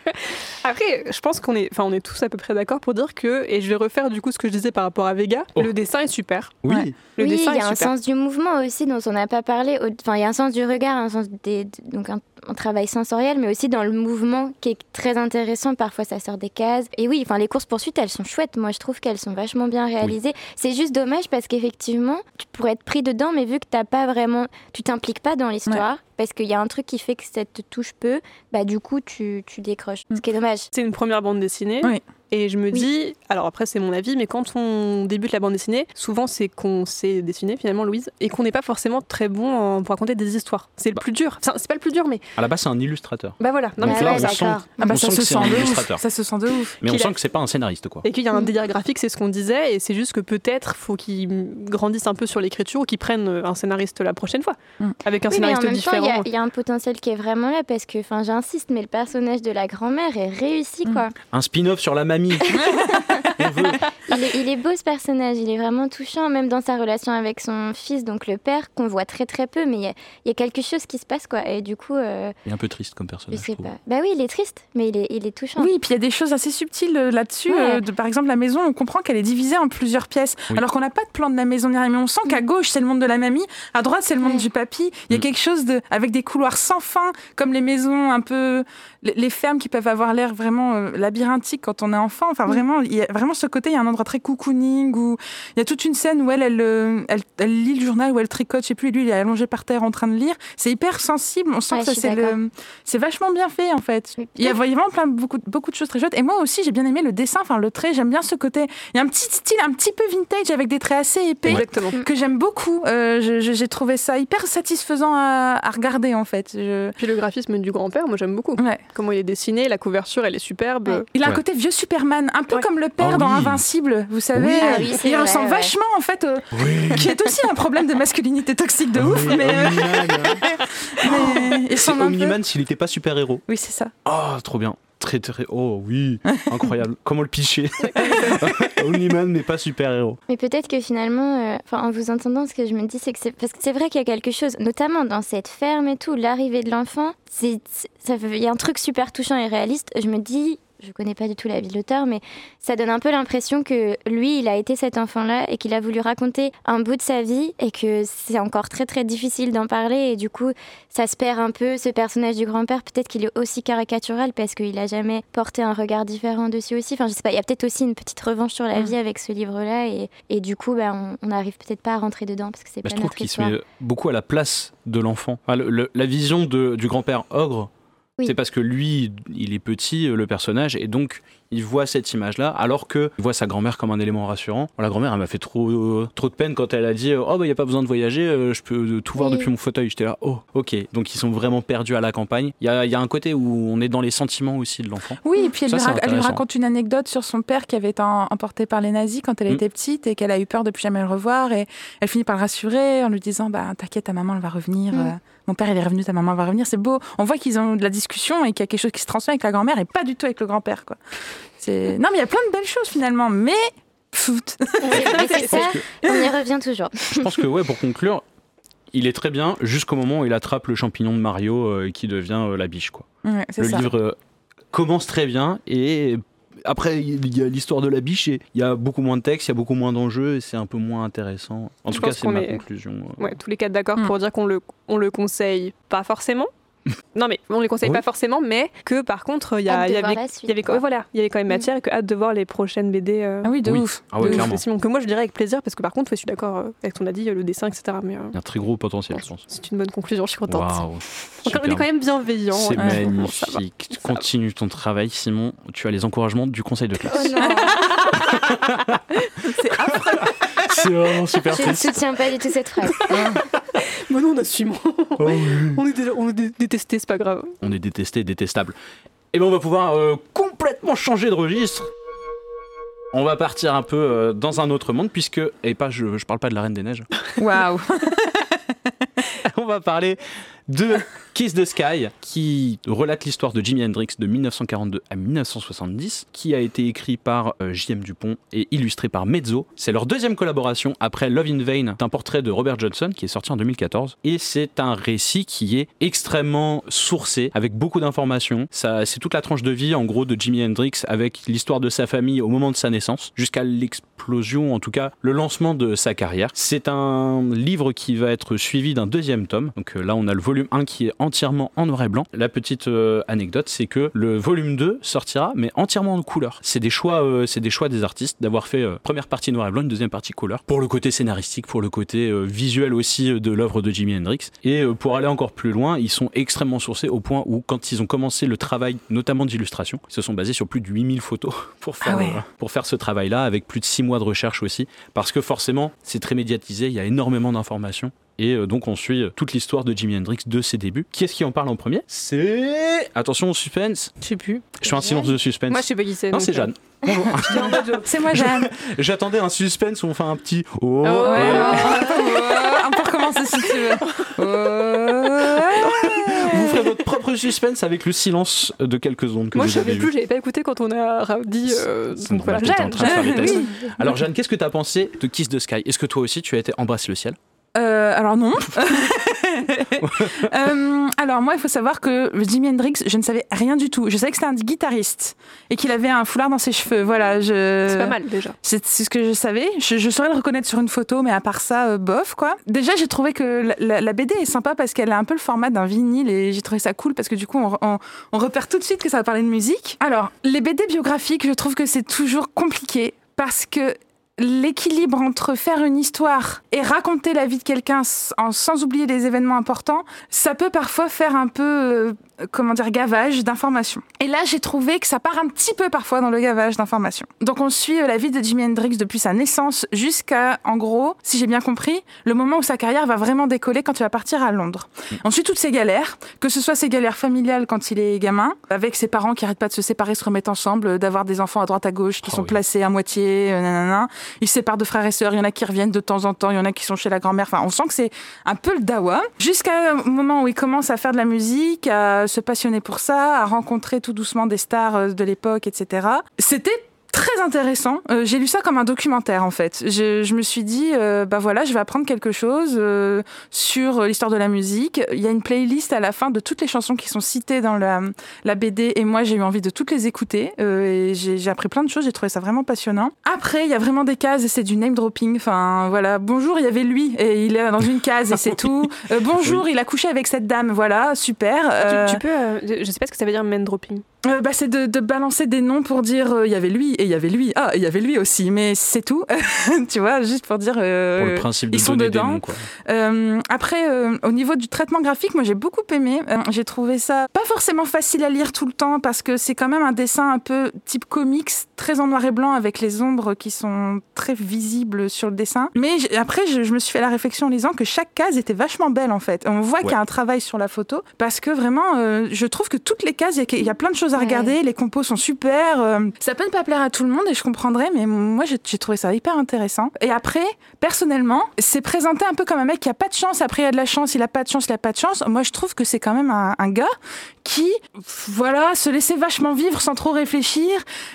<laughs> Après, je pense qu'on est, enfin, on est tous à peu près d'accord pour dire que, et je vais refaire du coup ce que je disais par rapport à Vega, Oh. le dessin est super. Oui. Ouais. Le oui, dessin il y a est un super. sens du mouvement aussi dont on n'a pas parlé. Enfin, il y a un sens du regard, un sens des, donc un, un travail sensoriel, mais aussi dans le mouvement qui est très intéressant. Parfois, ça sort des cases. Et oui, enfin, les courses poursuites, elles sont chouettes. Moi, je trouve qu'elles sont vachement bien réalisées. C'est juste dommage parce qu'effectivement, tu pourrais être pris dedans, mais vu que t'as pas vraiment, tu t'impliques pas dans l'histoire, parce qu'il y a un truc qui fait que ça te touche peu, bah du coup, tu, tu décroches. Ce qui est dommage. C'est une première bande dessinée. Oui. Et je me dis, alors après c'est mon avis, mais quand on débute la bande dessinée, souvent c'est qu'on sait dessiner finalement, Louise, et qu'on n'est pas forcément très bon en- pour raconter des histoires. C'est le plus dur. Enfin, c'est pas le plus dur, mais À la base, c'est un illustrateur. bah voilà. Non, mais Donc c'est là, on ça. sent, Ah bah on ça sent se que c'est sent un de ouf. illustrateur. Ça se sent de ouf. Mais on Qu'il sent a- que c'est pas un scénariste, quoi. Et qu'il y a un délire graphique, c'est ce qu'on disait, et c'est juste que peut-être faut qu'ils grandissent un peu sur l'écriture ou qu'ils prennent euh, un scénariste la prochaine fois, Mm. avec un Oui, mais en scénariste même temps, il y différent. a- il y, a un potentiel qui est vraiment là parce que, enfin, j'insiste, mais le personnage de la grand-mère est réussi, Mm. quoi. Un spin-off sur la mamie. <laughs> veut. <laughs> Il est, il est beau ce personnage, il est vraiment touchant, même dans sa relation avec son fils, donc le père, qu'on voit très très peu, mais il y a, il y a quelque chose qui se passe, quoi. Et du coup, euh, Il est un peu triste comme personnage. je sais pas. Bah oui, il est triste, mais il est, il est touchant. Oui, puis il y a des choses assez subtiles euh, là-dessus. Ouais. euh, de- par exemple, la maison, on comprend qu'elle est divisée en plusieurs pièces. Oui. Alors qu'on n'a pas de plan de la maison ni rien. Mais on sent qu'à gauche, c'est le monde de la mamie. À droite, c'est le monde Ouais. du papy. Il y a Mm. quelque chose de, avec des couloirs sans fin, comme les maisons un peu. Les, les fermes qui peuvent avoir l'air vraiment euh, labyrinthiques quand on est enfant. Enfin, vraiment, il y a vraiment ce côté, il y a un endroit très cocooning où il y a toute une scène où elle, elle, euh, elle, elle lit le journal, où elle tricote, je sais plus, et lui, il est allongé par terre en train de lire. C'est hyper sensible. On sent Ouais, que ça, c'est d'accord. le. C'est vachement bien fait en fait. Il y a vraiment plein, beaucoup, beaucoup de choses très chouettes. Et moi aussi, j'ai bien aimé le dessin, enfin le trait. J'aime bien ce côté. Il y a un petit style un petit peu vintage avec des traits assez épais Exactement. que j'aime beaucoup. Euh, j'ai trouvé ça hyper satisfaisant à, à regarder en fait. Je- Puis le graphisme du grand-père, moi j'aime beaucoup. Ouais. Comment il est dessiné, la couverture, elle est superbe. Ouais. Il a un côté vieux Superman, un peu Ouais. comme le père dans oui. Invincible, vous savez. Oui. Ah oui, il vrai, ressemble ouais. vachement en fait, euh, qui est aussi un problème de masculinité toxique de ouf. Oui, mais, euh, <laughs> mais il C'est. Omniman s'il n'était pas super-héros. Oui, c'est ça. Oh, trop bien. Très, très. Oh, oui. Incroyable. Comment le picher <laughs> Omniman, mais pas super-héros. Mais peut-être que finalement, euh, en vous entendant, ce que je me dis, c'est que c'est parce que c'est vrai qu'il y a quelque chose, notamment dans cette ferme et tout, l'arrivée de l'enfant, il y a un truc super touchant et réaliste. Je me dis, je connais pas du tout la vie de l'auteur, mais ça donne un peu l'impression que lui, il a été cet enfant-là et qu'il a voulu raconter un bout de sa vie et que c'est encore très très difficile d'en parler et du coup, ça se perd un peu. Ce personnage du grand-père, peut-être qu'il est aussi caricatural parce qu'il a jamais porté un regard différent dessus aussi. Enfin, je sais pas, il y a peut-être aussi une petite revanche sur la vie avec ce livre-là et, et du coup, bah, on n'arrive peut-être pas à rentrer dedans parce que c'est Bah, pas je trouve qu'il se met beaucoup à la place de l'enfant. Enfin, le- le- la vision de- du grand-père ogre, C'est parce que lui, il est petit, euh, le personnage, et donc il voit cette image-là, alors que il voit sa grand-mère comme un élément rassurant. Bon, la grand-mère, elle m'a fait trop, euh, trop de peine quand elle a dit Oh, bah, il n'y a pas besoin de voyager, euh, je peux euh, tout voir Oui. depuis mon fauteuil. J'étais là, oh, ok. Donc ils sont vraiment perdus à la campagne. Il y a, il y a un côté où on est dans les sentiments aussi de l'enfant. Oui, et puis elle, Ça, lui, elle raconte une anecdote sur son père qui avait été emporté par les nazis quand elle Mm. était petite et qu'elle a eu peur de plus jamais le revoir. Et elle finit par le rassurer en lui disant bah, T'inquiète, ta maman, elle va revenir. Mm. Euh, Mon père, il est revenu, ta maman va revenir. C'est beau. On voit qu'ils ont de la discussion et qu'il y a quelque chose qui se transmet avec la grand-mère et pas du tout avec le grand-père. quoi. Non, mais il y a plein de belles choses finalement. Mais. Foot. <laughs> Ça, on y revient toujours. Je pense que, ouais, pour conclure, il est très bien jusqu'au moment où il attrape le champignon de Mario euh, qui devient euh, la biche, quoi. Ouais, le ça. livre euh, commence très bien et après il y a l'histoire de la biche et il y a beaucoup moins de texte, il y a beaucoup moins d'enjeux et c'est un peu moins intéressant. En Je tout cas, c'est ma est- conclusion. euh. Ouais, tous les quatre d'accord Mm. pour dire qu'on le, on le conseille pas forcément. <laughs> non, mais on les conseille Oui. pas forcément, mais que par contre, il y, avait, la il suite, y avait, quoi. ouais, voilà, il y avait quand même Mm. matière et que hâte de voir les prochaines BD. euh, Ah oui, de Oui. ouf. Ah ouais, de clairement. Simon, que moi je dirais avec plaisir parce que par contre, je suis d'accord euh, avec ton a dit, le dessin, etc. Mais euh, Il y a un très gros potentiel, je pense. c'est une bonne conclusion, je suis contente. On est quand même bienveillant. C'est ouais. Ça va. magnifique. Continue ton travail, Simon. Tu as les encouragements du conseil de classe. Oh <laughs> C'est vraiment super je ne soutiens pas du tout cette phrase. <laughs> Mais non, on assume. Oh oui. on est, déjà- on est dé- détesté, c'est pas grave. On est détesté, détestable. Et ben on va pouvoir euh, complètement changer de registre. On va partir un peu euh, dans un autre monde puisque et pas je, je parle pas de la Reine des Neiges. Waouh. <laughs> on va parler de <laughs> Kiss the Sky, qui relate l'histoire de Jimi Hendrix de 1942 à 1970, qui a été écrit par euh, J.M. Dupont et illustré par Mezzo. C'est leur deuxième collaboration après Love in Vain, d'un portrait de Robert Johnson qui est sorti en 2014. Et c'est un récit qui est extrêmement sourcé, avec beaucoup d'informations. C'est toute la tranche de vie, en gros, de Jimi Hendrix, avec l'histoire de sa famille au moment de sa naissance, jusqu'à l'explosion, en tout cas, le lancement de sa carrière. C'est un livre qui va être suivi d'un deuxième tome. Donc euh, là, on a le volume 1 qui est entièrement en noir et blanc. La petite euh, anecdote, c'est que le volume 2 sortira, mais entièrement en couleur. C'est des choix, euh, c'est des choix des artistes d'avoir fait euh, première partie noir et blanc, une deuxième partie couleur, pour le côté scénaristique, pour le côté visuel aussi de l'œuvre de Jimi Hendrix. Et pour aller encore plus loin, ils sont extrêmement sourcés au point où, quand ils ont commencé le travail, notamment d'illustration, ils se sont basés sur plus de 8000 photos <laughs> pour faire, Ah ouais. pour faire ce travail-là, avec plus de 6 mois de recherche aussi, parce que forcément, c'est très médiatisé, il y a énormément d'informations. Et euh, donc on suit euh, toute l'histoire de Jimi Hendrix de ses débuts. Qui est-ce qui en parle en premier? C'est... Attention au suspense. Je sais plus. Je fais un silence de suspense. Moi, je sais pas qui c'est. non, c'est euh, Jeanne. <laughs> Bonjour. euh, C'est moi, Jeanne. <laughs> J'attendais un suspense où on fait un petit... Oh, ouais, oh. on peut recommencer si tu veux. <laughs> Vous ferez votre propre suspense avec le silence de quelques secondes que Moi, vous je avez savais plus, j'avais pas écouté quand on a dit. euh, donc voilà. t'étais en Jeanne, train de faire les Jeanne, tests. oui. Alors Jeanne, qu'est-ce que tu as pensé de Kiss the Sky? Est-ce que toi aussi tu as été embrasse le ciel? Euh, alors non. <laughs> <laughs> Euh, alors moi, il faut savoir que Jimi Hendrix, je ne savais rien du tout. Je savais que c'était un guitariste et qu'il avait un foulard dans ses cheveux. Voilà, je. C'est pas mal déjà. C'est ce que je savais. Je, je saurais le reconnaître sur une photo, mais à part ça, euh, bof, quoi. Déjà, j'ai trouvé que la, la- la BD est sympa parce qu'elle a un peu le format d'un vinyle et j'ai trouvé ça cool parce que du coup, on, on- on repère tout de suite que ça va parler de musique. Alors, les BD biographiques, je trouve que c'est toujours compliqué parce que l'équilibre entre faire une histoire et raconter la vie de quelqu'un sans oublier les événements importants, ça peut parfois faire un peu, euh, comment dire, gavage d'informations. Et là, j'ai trouvé que ça part un petit peu parfois dans le gavage d'informations. Donc on suit euh, la vie de Jimi Hendrix depuis sa naissance jusqu'à, en gros, si j'ai bien compris, le moment où sa carrière va vraiment décoller quand il va partir à Londres. On suit toutes ses galères, que ce soit ses galères familiales quand il est gamin, avec ses parents qui arrêtent pas de se séparer, se remettre ensemble, euh, d'avoir des enfants à droite à gauche qui Oh sont oui. placés à moitié, euh, nanana. Il se sépare de frères et sœurs, il y en a qui reviennent de temps en temps, il y en a qui sont chez la grand-mère. Enfin, on sent que c'est un peu le dawa. Jusqu'à un moment où il commence à faire de la musique, à se passionner pour ça, à rencontrer tout doucement des stars euh, de l'époque, etc. C'était très intéressant. Euh, j'ai lu ça comme un documentaire en fait. Je, je me suis dit, euh, bah voilà, je vais apprendre quelque chose euh, sur l'histoire de la musique. Il y a une playlist à la fin de toutes les chansons qui sont citées dans la, la BD et moi j'ai eu envie de toutes les écouter euh, et j'ai appris plein de choses. J'ai trouvé ça vraiment passionnant. Après, il y a vraiment des cases et c'est du name dropping. Enfin voilà, bonjour, il y avait lui et il est dans une case et c'est tout. Euh, bonjour, il a couché avec cette dame. Voilà, super. Tu- Tu, peux. euh, je sais pas ce que ça veut dire man dropping. Euh, bah, c'est de, de balancer des noms pour dire euh, il y avait lui et il y avait lui. Ah, il y avait lui aussi, mais c'est tout. <laughs> tu vois, juste pour dire. euh, Pour le principe de ils sont des dedans. noms, quoi. après, au niveau du traitement graphique, moi j'ai beaucoup aimé. J'ai trouvé ça pas forcément facile à lire tout le temps parce que c'est quand même un dessin un peu type comics, très en noir et blanc avec les ombres qui sont très visibles sur le dessin. Mais après, je, je me suis fait la réflexion en lisant que chaque case était vachement belle en fait. On voit qu'il y a un travail sur la photo parce que vraiment, je trouve que toutes les cases, il y y, a plein de choses à Ouais. regarder. Les compos sont super. euh, ça peut ne pas plaire à tout le monde et je comprendrais, mais moi j'ai trouvé ça hyper intéressant. Et après, personnellement, c'est présenté un peu comme un mec qui a pas de chance. Après, il a de la chance, il a pas de chance, il a pas de chance. Moi, je trouve que c'est quand même un, un gars qui, voilà, se laissait vachement vivre sans trop réfléchir.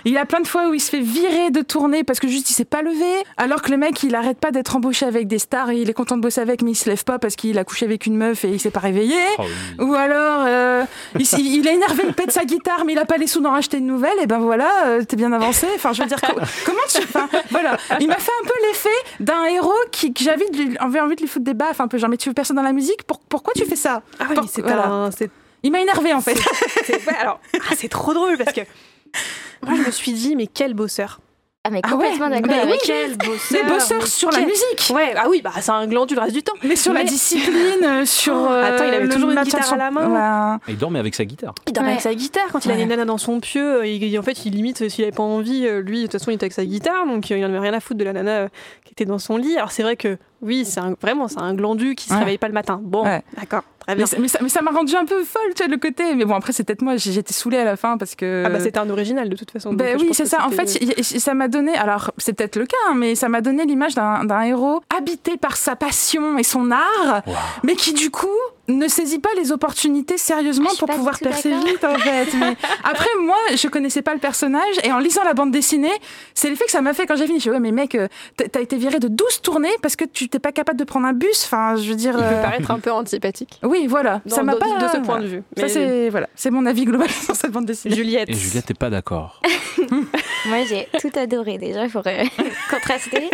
Il a plein de fois où il se fait virer de tournée parce que juste il s'est pas levé. Alors que le mec, il arrête pas d'être embauché avec des stars et il est content de bosser avec, mais il se lève pas parce qu'il a couché avec une meuf et il s'est pas réveillé. Oh oui. Ou alors, euh, il, il est énervé, il pète sa guitare, mais il a pas les sous d'en racheter une nouvelle. Et ben voilà, euh, t'es bien avancé. Enfin, je veux dire, co- <laughs> comment tu. Enfin, voilà. Il m'a fait un peu l'effet d'un héros qui, que j'avais envie de lui foutre des baffes un peu. Genre, mais tu veux personne dans la musique? Pour- Pourquoi tu fais ça? Ah oui, c'est voilà. un. Il m'a énervé en fait. <laughs> c'est- ouais, alors, ah, c'est trop drôle parce que. <laughs> Moi, je me suis dit, mais quel bosseur. Ah, mais Ah ouais, complètement d'accord mais avec oui, Quel bosseur. Des bosseurs sur la musique. Ouais, ah oui, bah c'est un glandu le reste du temps. Mais sur la discipline, euh, sur. Oh, euh, attends, il avait toujours une guitare à la main. Ouais. Il dormait avec sa guitare. Il dormait Ouais. avec sa guitare quand il avait Ouais. une nana dans son pieu. Il, il- en fait, il limite, s'il avait pas envie, euh, lui, de toute façon, il était avec sa guitare, donc euh, il en avait rien à foutre de la nana euh, qui était dans son lit. Alors c'est vrai que, oui, c'est un- vraiment, c'est un glandu qui se Ouais. réveille pas le matin. Bon, Ouais. d'accord, très Mais bien. ça- Mais ça mais ça m'a rendu un peu folle, tu vois, le côté. Mais bon, après, c'est peut-être moi, j'ai- j'étais saoulée à la fin parce que. Ah bah c'était un original de toute façon. je oui, c'est ça. En fait, y- y- ça m'a donné. Alors, c'est peut-être le cas, hein, mais ça m'a donné l'image d'un d'un héros habité par sa passion et son art, mais qui du coup ne saisit pas les opportunités sérieusement Ah, pour pouvoir percer vite, en fait. Mais <laughs> après, moi, je connaissais pas le personnage et en lisant la bande dessinée, c'est l'effet que ça m'a fait quand j'ai fini. Je me suis dit, ouais, mais mec, euh, t'as été viré de 12 tournées parce que tu t'es pas capable de prendre un bus. Enfin, je veux dire. Il peut euh, paraître un peu antipathique. Oui, voilà. Dans- ça m'a pas. de ce point voilà. de vue. Ça, c'est voilà, c'est mon avis global <laughs> sur cette bande dessinée. Juliette. Et Juliette n'est pas d'accord. <laughs> Moi, j'ai tout adoré déjà pour euh, contraster.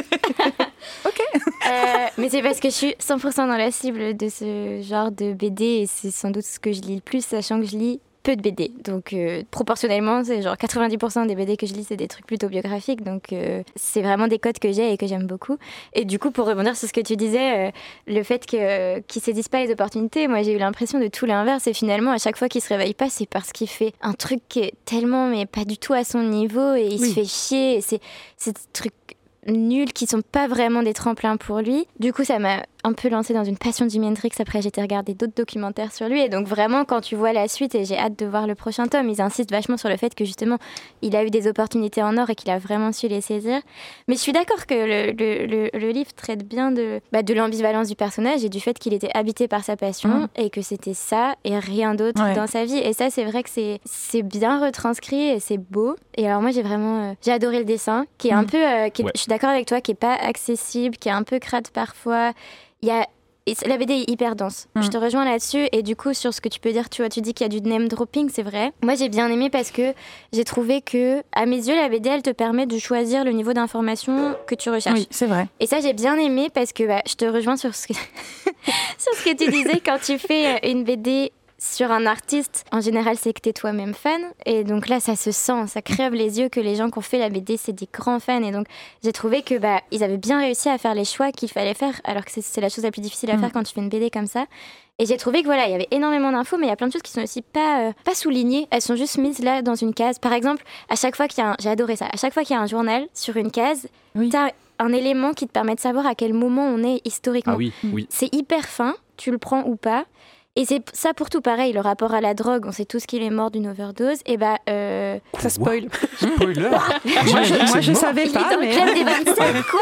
Ok. Euh, mais c'est parce que je suis 100% dans la cible de ce genre de BD et c'est sans doute ce que je lis le plus, sachant que je lis peu de BD. Donc euh, proportionnellement, c'est genre 90% des BD que je lis, c'est des trucs plutôt biographiques. Donc euh, c'est vraiment des codes que j'ai et que j'aime beaucoup. Et du coup, pour rebondir sur ce que tu disais, euh, le fait que qu'ils saisissent pas les opportunités, moi j'ai eu l'impression de tout l'inverse. Et finalement, à chaque fois qu'il se réveille pas, c'est parce qu'il fait un truc qui est tellement, mais pas du tout à son niveau et il Oui. se fait chier. C'est c'est des trucs nuls qui sont pas vraiment des tremplins pour lui. Du coup, ça m'a un peu lancé dans une passion de Jimi Hendrix. Après, j'ai été regarder d'autres documentaires sur lui. Et donc, vraiment, quand tu vois la suite, et j'ai hâte de voir le prochain tome, ils insistent vachement sur le fait que justement, il a eu des opportunités en or et qu'il a vraiment su les saisir. Mais je suis d'accord que le, le- le- le livre traite bien de, bah, de l'ambivalence du personnage et du fait qu'il était habité par sa passion Mhm. et que c'était ça et rien d'autre Ouais. dans sa vie. Et ça, c'est vrai que c'est bien retranscrit et c'est beau. Et alors, moi, j'ai vraiment euh, j'ai adoré le dessin, qui est un Mhm. peu, euh, qui est- Ouais. je suis d'accord avec toi, qui est pas accessible, qui est un peu crade parfois. Il y a et c- la BD est hyper dense. Mm. Je te rejoins là-dessus. Et du coup, sur ce que tu peux dire, tu vois, tu dis qu'il y a du name dropping, c'est vrai. Moi, j'ai bien aimé parce que j'ai trouvé que, à mes yeux, la BD, elle te permet de choisir le niveau d'information que tu recherches. Oui, c'est vrai. Et ça, j'ai bien aimé parce que bah, je te rejoins sur ce que, <laughs> sur ce que tu disais quand tu fais euh, une BD sur un artiste. En général, c'est que tu es toi-même fan. Et donc là, ça se sent, ça crève les yeux que les gens qui ont fait la BD, c'est des grands fans. Et donc, j'ai trouvé que bah, ils avaient bien réussi à faire les choix qu'il fallait faire, alors que c'est- la chose la plus difficile à Mm. faire quand tu fais une BD comme ça. Et j'ai trouvé que voilà, il y avait énormément d'infos, mais il y a plein de choses qui sont aussi pas, euh, pas soulignées. Elles sont juste mises là dans une case. Par exemple, à chaque fois qu'il y a un... J'ai adoré ça. À chaque fois qu'il y a un journal sur une case, Oui. t'as un élément qui te permet de savoir à quel moment on est historiquement. Ah oui, oui. C'est hyper fin, tu le prends ou pas. Et c'est ça pour tout pareil, le rapport à la drogue, on sait tous qu'il est mort d'une overdose. Et bah, euh, Ça spoil. <laughs> Spoiler Moi, je, moi, je savais il est pas, dans le mais. club des 27, quoi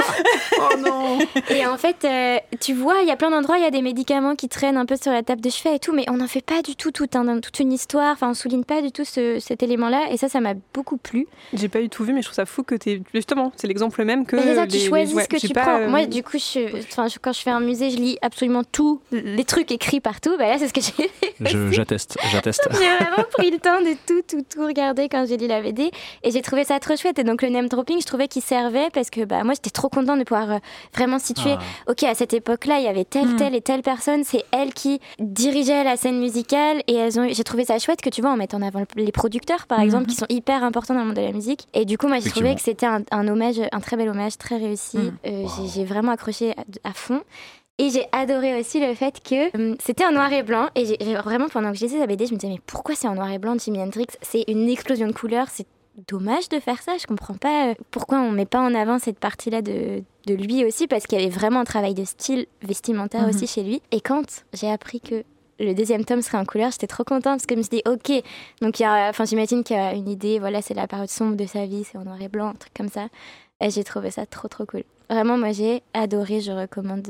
<laughs> Oh non Et en fait, euh, tu vois, il y a plein d'endroits, il y a des médicaments qui traînent un peu sur la table de chevet et tout, mais on n'en fait pas du tout, tout un- toute une histoire, enfin, on souligne pas du tout ce- cet élément-là, et ça, ça m'a beaucoup plu. J'ai pas eu tout vu, mais je trouve ça fou que t'es. Justement, c'est l'exemple même que. Mais ça, tu les- les- choisis ouais, ce que tu pas, prends. euh, Moi, du coup, je, enfin, je- quand je fais un musée, je lis absolument tous les trucs écrits partout. Bah là, c'est ce que j'ai fait. Je- J'atteste, j'atteste. J'ai vraiment pris le temps de tout, tout, tout regarder quand j'ai lu la BD et j'ai trouvé ça trop chouette. Et donc le name dropping, je trouvais qu'il servait parce que bah, moi j'étais trop contente de pouvoir euh, vraiment situer. Ah. Ok, à cette époque-là, il y avait telle, Mm. telle et telle personne. C'est elle qui dirigeait la scène musicale et elles ont. J'ai trouvé ça chouette que tu vois, on mette en avant les producteurs par exemple, Mhm. qui sont hyper importants dans le monde de la musique. Et du coup, moi j'ai trouvé que c'était un, un hommage, un très bel hommage, très réussi. Mm. Euh, Wow. j'ai- J'ai vraiment accroché à, à fond. Et j'ai adoré aussi le fait que hum, c'était en noir et blanc. Et j'ai vraiment, pendant que je lisais sa BD, je me disais, mais pourquoi c'est en noir et blanc, Jimi Hendrix? C'est une explosion de couleurs, c'est dommage de faire ça. Je comprends pas euh, pourquoi on met pas en avant cette partie-là de, de lui aussi, parce qu'il y avait vraiment un travail de style vestimentaire Mhm. aussi chez lui. Et quand j'ai appris que le deuxième tome serait en couleur, j'étais trop contente parce que je me suis dit, ok, donc il y a, enfin, j'imagine qu'il y a une idée, voilà, c'est la période sombre de sa vie, c'est en noir et blanc, un truc comme ça. Et j'ai trouvé ça trop trop cool. Vraiment, moi j'ai adoré, je recommande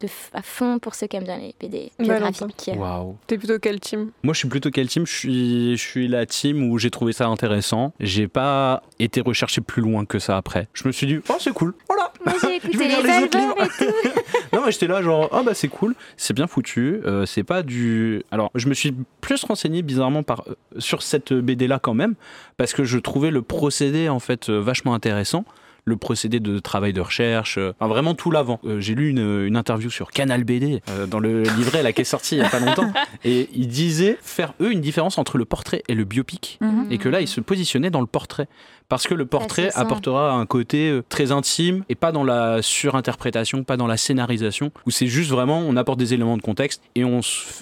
de, à fond pour ceux qui aiment bien les BD biographiques. Waouh. T'es plutôt quel team? Moi, je suis plutôt quel team? Je suis, je suis la team où j'ai trouvé ça intéressant. J'ai pas été recherché plus loin que ça après. Je me suis dit, oh, c'est cool. Voilà. Moi j'ai <laughs> écouté les, les autres et tout. <laughs> Non, mais j'étais là, genre, ah bah c'est cool, c'est bien foutu. euh, c'est pas du. Alors, je me suis plus renseigné bizarrement par, euh, sur cette BD là quand même, parce que je trouvais le procédé en fait euh, vachement intéressant. Le procédé de travail de recherche, euh, enfin vraiment tout l'avant. Euh, J'ai lu une, une interview sur Canal BD euh, dans le livret là qui est sorti il y a pas longtemps, <laughs> et ils disaient faire eux une différence entre le portrait et le biopic Mhm. et que là, il se positionnait dans le portrait. Parce que le portrait apportera un côté euh, très intime et pas dans la surinterprétation, pas dans la scénarisation, où c'est juste vraiment, on apporte des éléments de contexte et on,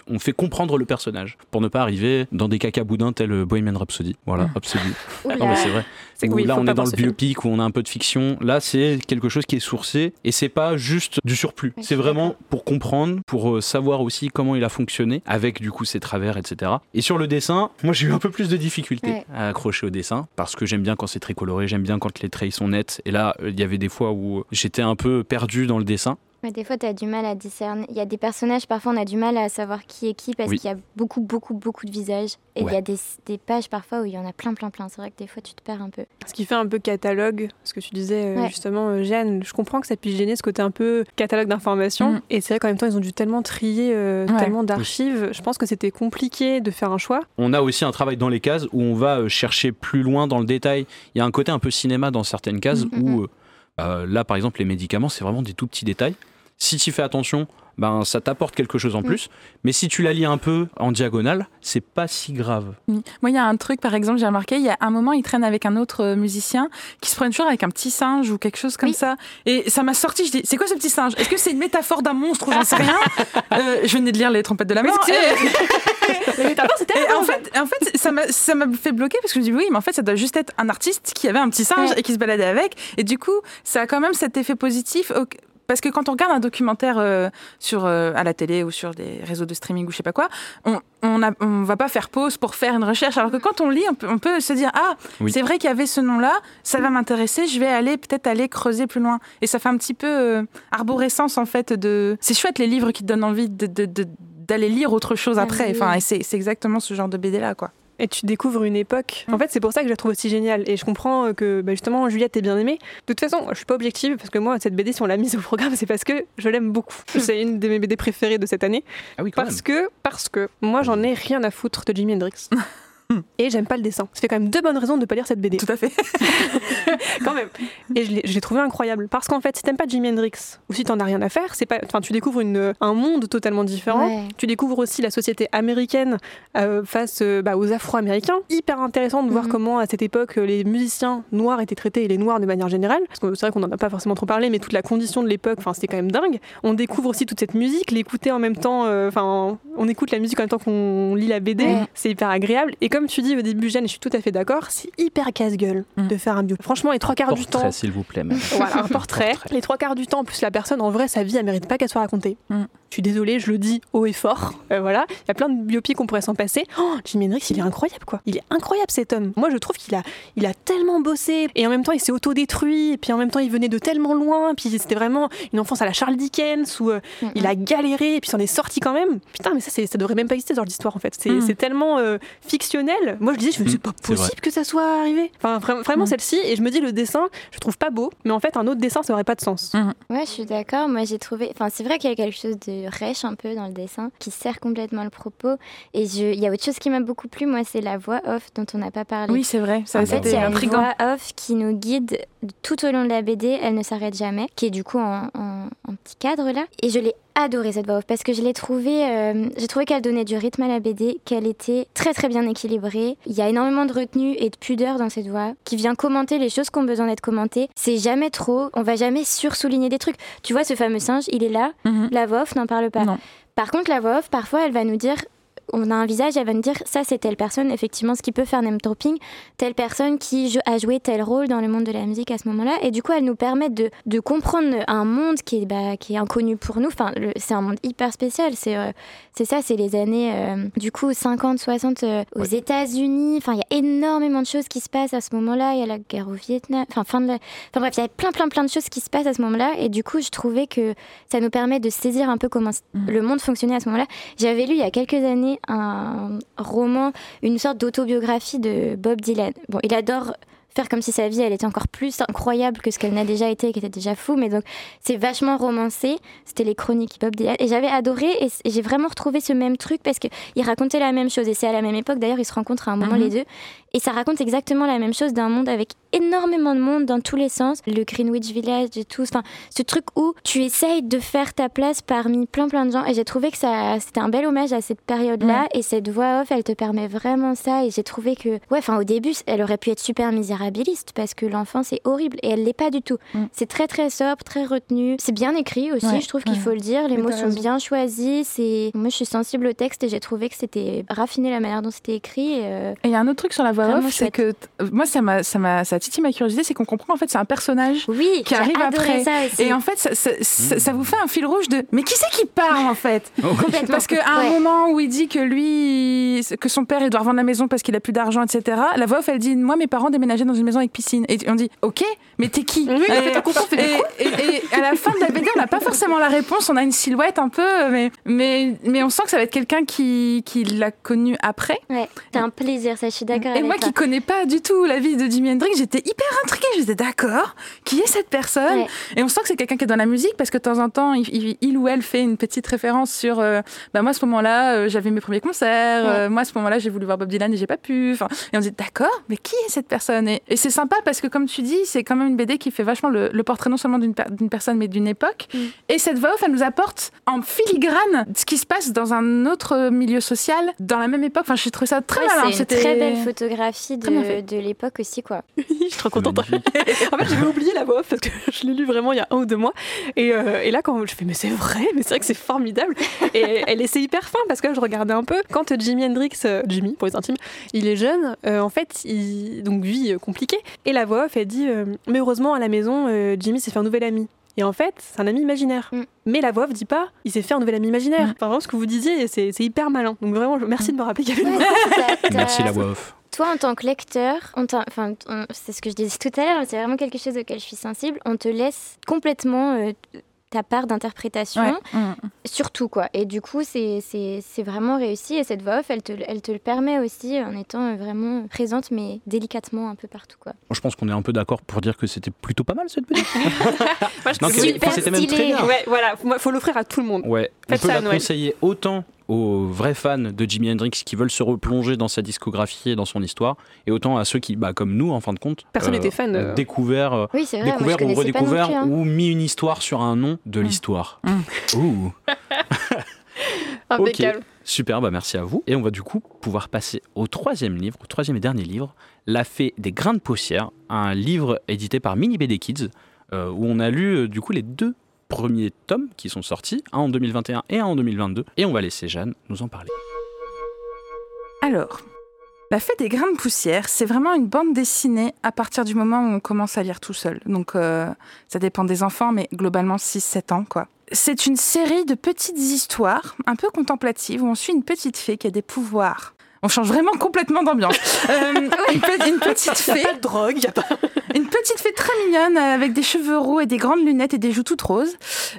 on fait comprendre le personnage pour ne pas arriver dans des caca boudins tels euh, Bohemian Rhapsody. Voilà, Rhapsody. Oula. Non, mais c'est vrai. C'est que Où oui, là, on est dans le film. biopic où on a un peu de fiction. Là, c'est quelque chose qui est sourcé et c'est pas juste du surplus. C'est vraiment pour comprendre, pour euh, savoir aussi comment il a fonctionné avec du coup ses travers, etc. Et sur le dessin, moi j'ai eu un peu plus de difficultés Ouais. à accrocher au dessin parce que j'aime bien quand c'est très coloré, j'aime bien quand les traits sont nets. Et là, il y avait des fois où j'étais un peu perdu dans le dessin. Mais des fois, tu as du mal à discerner. Il y a des personnages, parfois, on a du mal à savoir qui est qui parce Oui. qu'il y a beaucoup, beaucoup, beaucoup de visages. Et il y a des, des pages, parfois, où il y en a plein, plein, plein. C'est vrai que des fois, tu te perds un peu. Ce qui fait un peu catalogue, ce que tu disais euh, Ouais. justement, euh, Jeanne, je comprends que ça puisse gêner ce côté un peu catalogue d'informations. Mm. Et c'est vrai qu'en même temps, ils ont dû tellement trier, euh, Ouais. tellement d'archives. Je pense que c'était compliqué de faire un choix. On a aussi un travail dans les cases où on va chercher plus loin dans le détail. Il y a un côté un peu cinéma dans certaines cases Mhm. où euh, Euh, là, par exemple, les médicaments, c'est vraiment des tout petits détails. Si tu fais attention, ben ça t'apporte quelque chose en Mm. plus. Mais si tu la lis un peu en diagonale, c'est pas si grave. Mm. Moi, il y a un truc, par exemple, j'ai remarqué, il y a un moment, il traîne avec un autre euh, musicien qui se prenne toujours avec un petit singe ou quelque chose comme Oui. ça. Et ça m'a sorti, je dis, c'est quoi ce petit singe? Est-ce que c'est une métaphore d'un monstre ou j'en sais rien? <laughs> Euh, Je venais de lire Les trompettes de la mort. <laughs> La métaphore, c'était en fait, en fait ça m'a ça m'a fait bloquer parce que je me dis oui, mais en fait, ça doit juste être un artiste qui avait un petit singe Ouais. et qui se baladait avec. Et du coup, ça a quand même cet effet positif. Parce que quand on regarde un documentaire euh, sur, euh, à la télé ou sur des réseaux de streaming ou je sais pas quoi, on, on, a- on va pas faire pause pour faire une recherche. Alors que quand on lit, on peut, on peut se dire Ah, Oui. c'est vrai qu'il y avait ce nom-là, ça va m'intéresser, je vais aller peut-être aller creuser plus loin. Et ça fait un petit peu euh, arborescence en fait de. C'est chouette les livres qui te donnent envie de. de- de- d'aller lire autre chose après. Enfin, et c'est c'est exactement ce genre de BD là, quoi. Et tu découvres une époque. En fait, c'est pour ça que je la trouve aussi géniale. Et je comprends euh, que bah, justement, Juliette t'es bien aimée. De toute façon, je suis pas objective parce que moi, cette BD, si on l'a mise au programme, <laughs> c'est parce que je l'aime beaucoup. <laughs> C'est une de mes BD préférées de cette année. Ah oui, quand Parce que, parce que moi, j'en ai rien à foutre de Jimi Hendrix. <laughs> <laughs> Et j'aime pas le dessin. Ça fait quand même deux bonnes raisons de pas lire cette BD. Tout à fait. <laughs> quand même. Et je l'ai- je l'ai trouvé incroyable. Parce qu'en fait, si t'aimes pas Jimi Hendrix, ou si t'en as rien à faire, c'est pas, enfin, tu découvres une, un monde totalement différent. Ouais. Tu découvres aussi la société américaine euh, face euh, bah, aux Afro-Américains. Hyper intéressant de voir Mhm. comment, à cette époque, les musiciens noirs étaient traités et les noirs de manière générale. Parce que c'est vrai qu'on n'en a pas forcément trop parlé, mais toute la condition de l'époque, enfin, c'était quand même dingue. On découvre aussi toute cette musique, l'écouter en même temps, euh, enfin, on écoute la musique en même temps qu'on lit la BD. Ouais. C'est hyper agréable. Et comme tu dis au début, Jeanne, je suis tout à fait d'accord, c'est hyper casse-gueule Mhm. de faire un bio. Franchement, les trois quarts du temps. Portrait, s'il vous plaît. même. <laughs> Voilà, un portrait. Portrait. Les trois quarts du temps, en plus la personne, en vrai, sa vie, elle mérite pas qu'elle soit racontée. Mm. Je suis désolée, je le dis haut et fort. <laughs> Euh, voilà, il y a plein de biopics qu'on pourrait s'en passer. Oh, Jimi Hendrix, il est incroyable, quoi. Il est incroyable, cet homme. Moi, je trouve qu'il a, il a tellement bossé. Et en même temps, il s'est autodétruit. Et puis en même temps, il venait de tellement loin. Puis c'était vraiment une enfance à la Charles Dickens où euh, Mm, il a galéré. Et puis s'en est sorti quand même. Putain, mais ça, ça devrait même pas exister, ce genre d'histoire, en fait. C'est Mm. c'est tellement euh, fictionnel. Moi, je disais, je me dis, Mm, c'est pas possible que ça soit arrivé. Enfin, vra- vraiment, Mm. celle-ci. Et je me dis, le dessin, je trouve pas beau. Mais en fait, un autre dessin, ça aurait pas de sens. Ouais, je suis d'accord. Moi, j'ai trouvé. Enfin, c'est vrai qu'il y a quelque chose de rêche un peu dans le dessin qui sert complètement le propos. Et je... il y a autre chose qui m'a beaucoup plu, moi, c'est la voix off dont on n'a pas parlé. Oui, c'est vrai. Ça, En fait, il y c'était a une voix off qui nous guide tout au long de la BD. Elle ne s'arrête jamais, qui est du coup en, en- en petit cadre là. Et je l'ai adorée cette voix off parce que je l'ai trouvée. euh, j'ai trouvé qu'elle donnait du rythme à la BD, qu'elle était très très bien équilibrée. Il y a énormément de retenue et de pudeur dans cette voix qui vient commenter les choses qui ont besoin d'être commentées. C'est jamais trop. On va jamais sursouligner des trucs. Tu vois, ce fameux singe, il est là. Mhm. La voix off n'en parle pas. Non. Par contre, la voix off, parfois, elle va nous dire. On a un visage, elle va nous dire ça c'est telle personne, effectivement, ce qui peut faire name dropping, telle personne qui a joué tel rôle dans le monde de la musique à ce moment-là. Et du coup, elle nous permet de, de comprendre un monde qui est, bah, qui est inconnu pour nous. Enfin, c'est un monde hyper spécial. C'est euh, c'est ça, c'est les années, euh, du coup, 50, 60 euh, aux États-Unis. Enfin, il y a énormément de choses qui se passent à ce moment-là. Il y a la guerre au Vietnam. Enfin, fin de la... enfin bref, il y a plein, plein, plein de choses qui se passent à ce moment-là. Et du coup, je trouvais que ça nous permet de saisir un peu comment Mhm. le monde fonctionnait à ce moment-là. J'avais lu il y a quelques années un roman, une sorte d'autobiographie de Bob Dylan. Bon, il adore faire comme si sa vie elle était encore plus incroyable que ce qu'elle n'a déjà été, qui était déjà fou. Mais donc c'est vachement romancé. C'était les chroniques Bob Dylan et j'avais adoré et et j'ai vraiment retrouvé ce même truc parce que il racontait la même chose et c'est à la même époque. D'ailleurs, ils se rencontrent à un moment Mhm. les deux et ça raconte exactement la même chose d'un monde avec énormément de monde dans tous les sens. Le Greenwich Village et tout. Enfin, ce truc où tu essayes de faire ta place parmi plein plein de gens. Et j'ai trouvé que ça c'était un bel hommage à cette période-là. Et cette voix off elle te permet vraiment ça. Et j'ai trouvé que ouais enfin au début elle aurait pu être super misérabiliste parce que l'enfance est horrible et elle l'est pas du tout. Mm. c'est très très sobre très retenu. C'est bien écrit aussi Ouais, je trouve qu'il faut le dire. Les Mais mots sont raison. bien choisis. C'est moi je suis sensible au texte et j'ai trouvé que c'était raffiné la manière dont c'était écrit et, euh, il y a un autre truc sur la voix Vraiment off, c'est que euh, moi, ça m'a, ça m'a, ça titille ma curiosité, c'est qu'on comprend en fait c'est un personnage. oui Qui arrive après. ça aussi. Et en fait, ça, ça- ça- ça vous fait un fil rouge de mais qui c'est qui parle en fait? <laughs> Complètement. Parce qu'à un Ouais. moment où il dit que lui, que son père il doit revendre la maison parce qu'il a plus d'argent, etc. La voix off, elle dit moi mes parents déménageaient dans une maison avec piscine. Et on dit ok, mais t'es qui? Oui, et, t'as compris, et, et- et à la fin de la BD, on n'a pas forcément la réponse. On a une silhouette un peu, mais mais mais on sent que ça va être quelqu'un qui qui l'a connu après. ouais c'est un plaisir ça je suis d'accord Et avec moi qui connais pas du tout la vie de Jimi Hendrix, j'étais hyper intriguée. Je disais d'accord, qui est cette personne Ouais. Et on sent que c'est quelqu'un qui est dans la musique parce que de temps en temps, il, il- il ou elle fait une petite référence sur euh, bah moi à ce moment-là, euh, j'avais mes premiers concerts. euh, moi à ce moment-là, j'ai voulu voir Bob Dylan et j'ai pas pu. Enfin, et on dit d'accord, mais qui est cette personne et, Et c'est sympa parce que, comme tu dis, c'est quand même une BD qui fait vachement le, le portrait non seulement d'une per- d'une personne, mais d'une époque. Mm. Et cette voix off, elle nous apporte en filigrane ce qui se passe dans un autre milieu social, dans la même époque. Enfin, j'ai trouvé ça très Ouais, malin. c'est une C'était- très belle photographie Bien de, de l'époque aussi, quoi. <laughs> je suis trop contente. <laughs> en fait, j'avais oublié la voix off parce que je l'ai lu vraiment il y a un ou deux mois. Et, euh, et là, quand je fais, mais c'est vrai, mais c'est vrai que c'est formidable. Et <laughs> elle est c'est hyper fin parce que je regardais un peu quand Jimi Hendrix, euh, Jimmy pour les intimes, il est jeune. euh, en fait, il donc vie compliquée. Et la voix off, elle dit, euh, mais heureusement à la maison, euh, Jimmy s'est fait un nouvel ami. Et en fait, c'est un ami imaginaire. Mm. Mais la voix off dit pas, il s'est fait un nouvel ami imaginaire. Mm. Enfin, vraiment, ce que vous disiez, c'est hyper malin. Donc vraiment, je- merci de me rappeler qu'il y avait une Merci la voix off. Toi, en tant que lecteur, on enfin, on- c'est ce que je disais tout à l'heure, c'est vraiment quelque chose auquel je suis sensible. On te laisse complètement euh, ta part d'interprétation, Ouais. Mm. surtout quoi. Et du coup, c'est c'est- c'est vraiment réussi. Et cette voix off, elle te, elle te le permet aussi en étant euh, vraiment présente, mais délicatement un peu partout quoi. Je pense qu'on est un peu d'accord pour dire que c'était plutôt pas mal cette BD. <laughs> Moi, je Non, Super c'était même très bien. Ouais, voilà, il faut l'offrir à tout le monde. Ouais, on Faites peut ça à la Noël. conseiller autant aux vrais fans de Jimi Hendrix qui veulent se replonger dans sa discographie et dans son histoire, et autant à ceux qui, bah, comme nous, en fin de compte, Personne euh, n'était fan, euh. découvert, euh, Oui, vrai. ou redécouvert plus, hein. ou mis une histoire sur un nom de l'histoire. <laughs> Ouh. <laughs> Impeccable. Super, bah merci à vous. Et on va du coup pouvoir passer au troisième livre, au troisième et dernier livre, La Fée des grains de poussière, un livre édité par Mini BD Kids, euh, où on a lu euh, du coup les deux premiers tomes qui sont sortis, un en 2021 et un en 2022. Et on va laisser Jeanne nous en parler. Alors, La Fête des grains de poussière, c'est vraiment une bande dessinée à partir du moment où on commence à lire tout seul. Donc, euh, ça dépend des enfants, mais globalement 6-7 ans, quoi. C'est une série de petites histoires, un peu contemplatives, où on suit une petite fée qui a des pouvoirs. On change vraiment <laughs> complètement d'ambiance. Euh, une, pe- une petite fée. Pas de drogue, y a pas. Une petite fée très mignonne euh, avec des cheveux roux et des grandes lunettes et des joues toutes roses,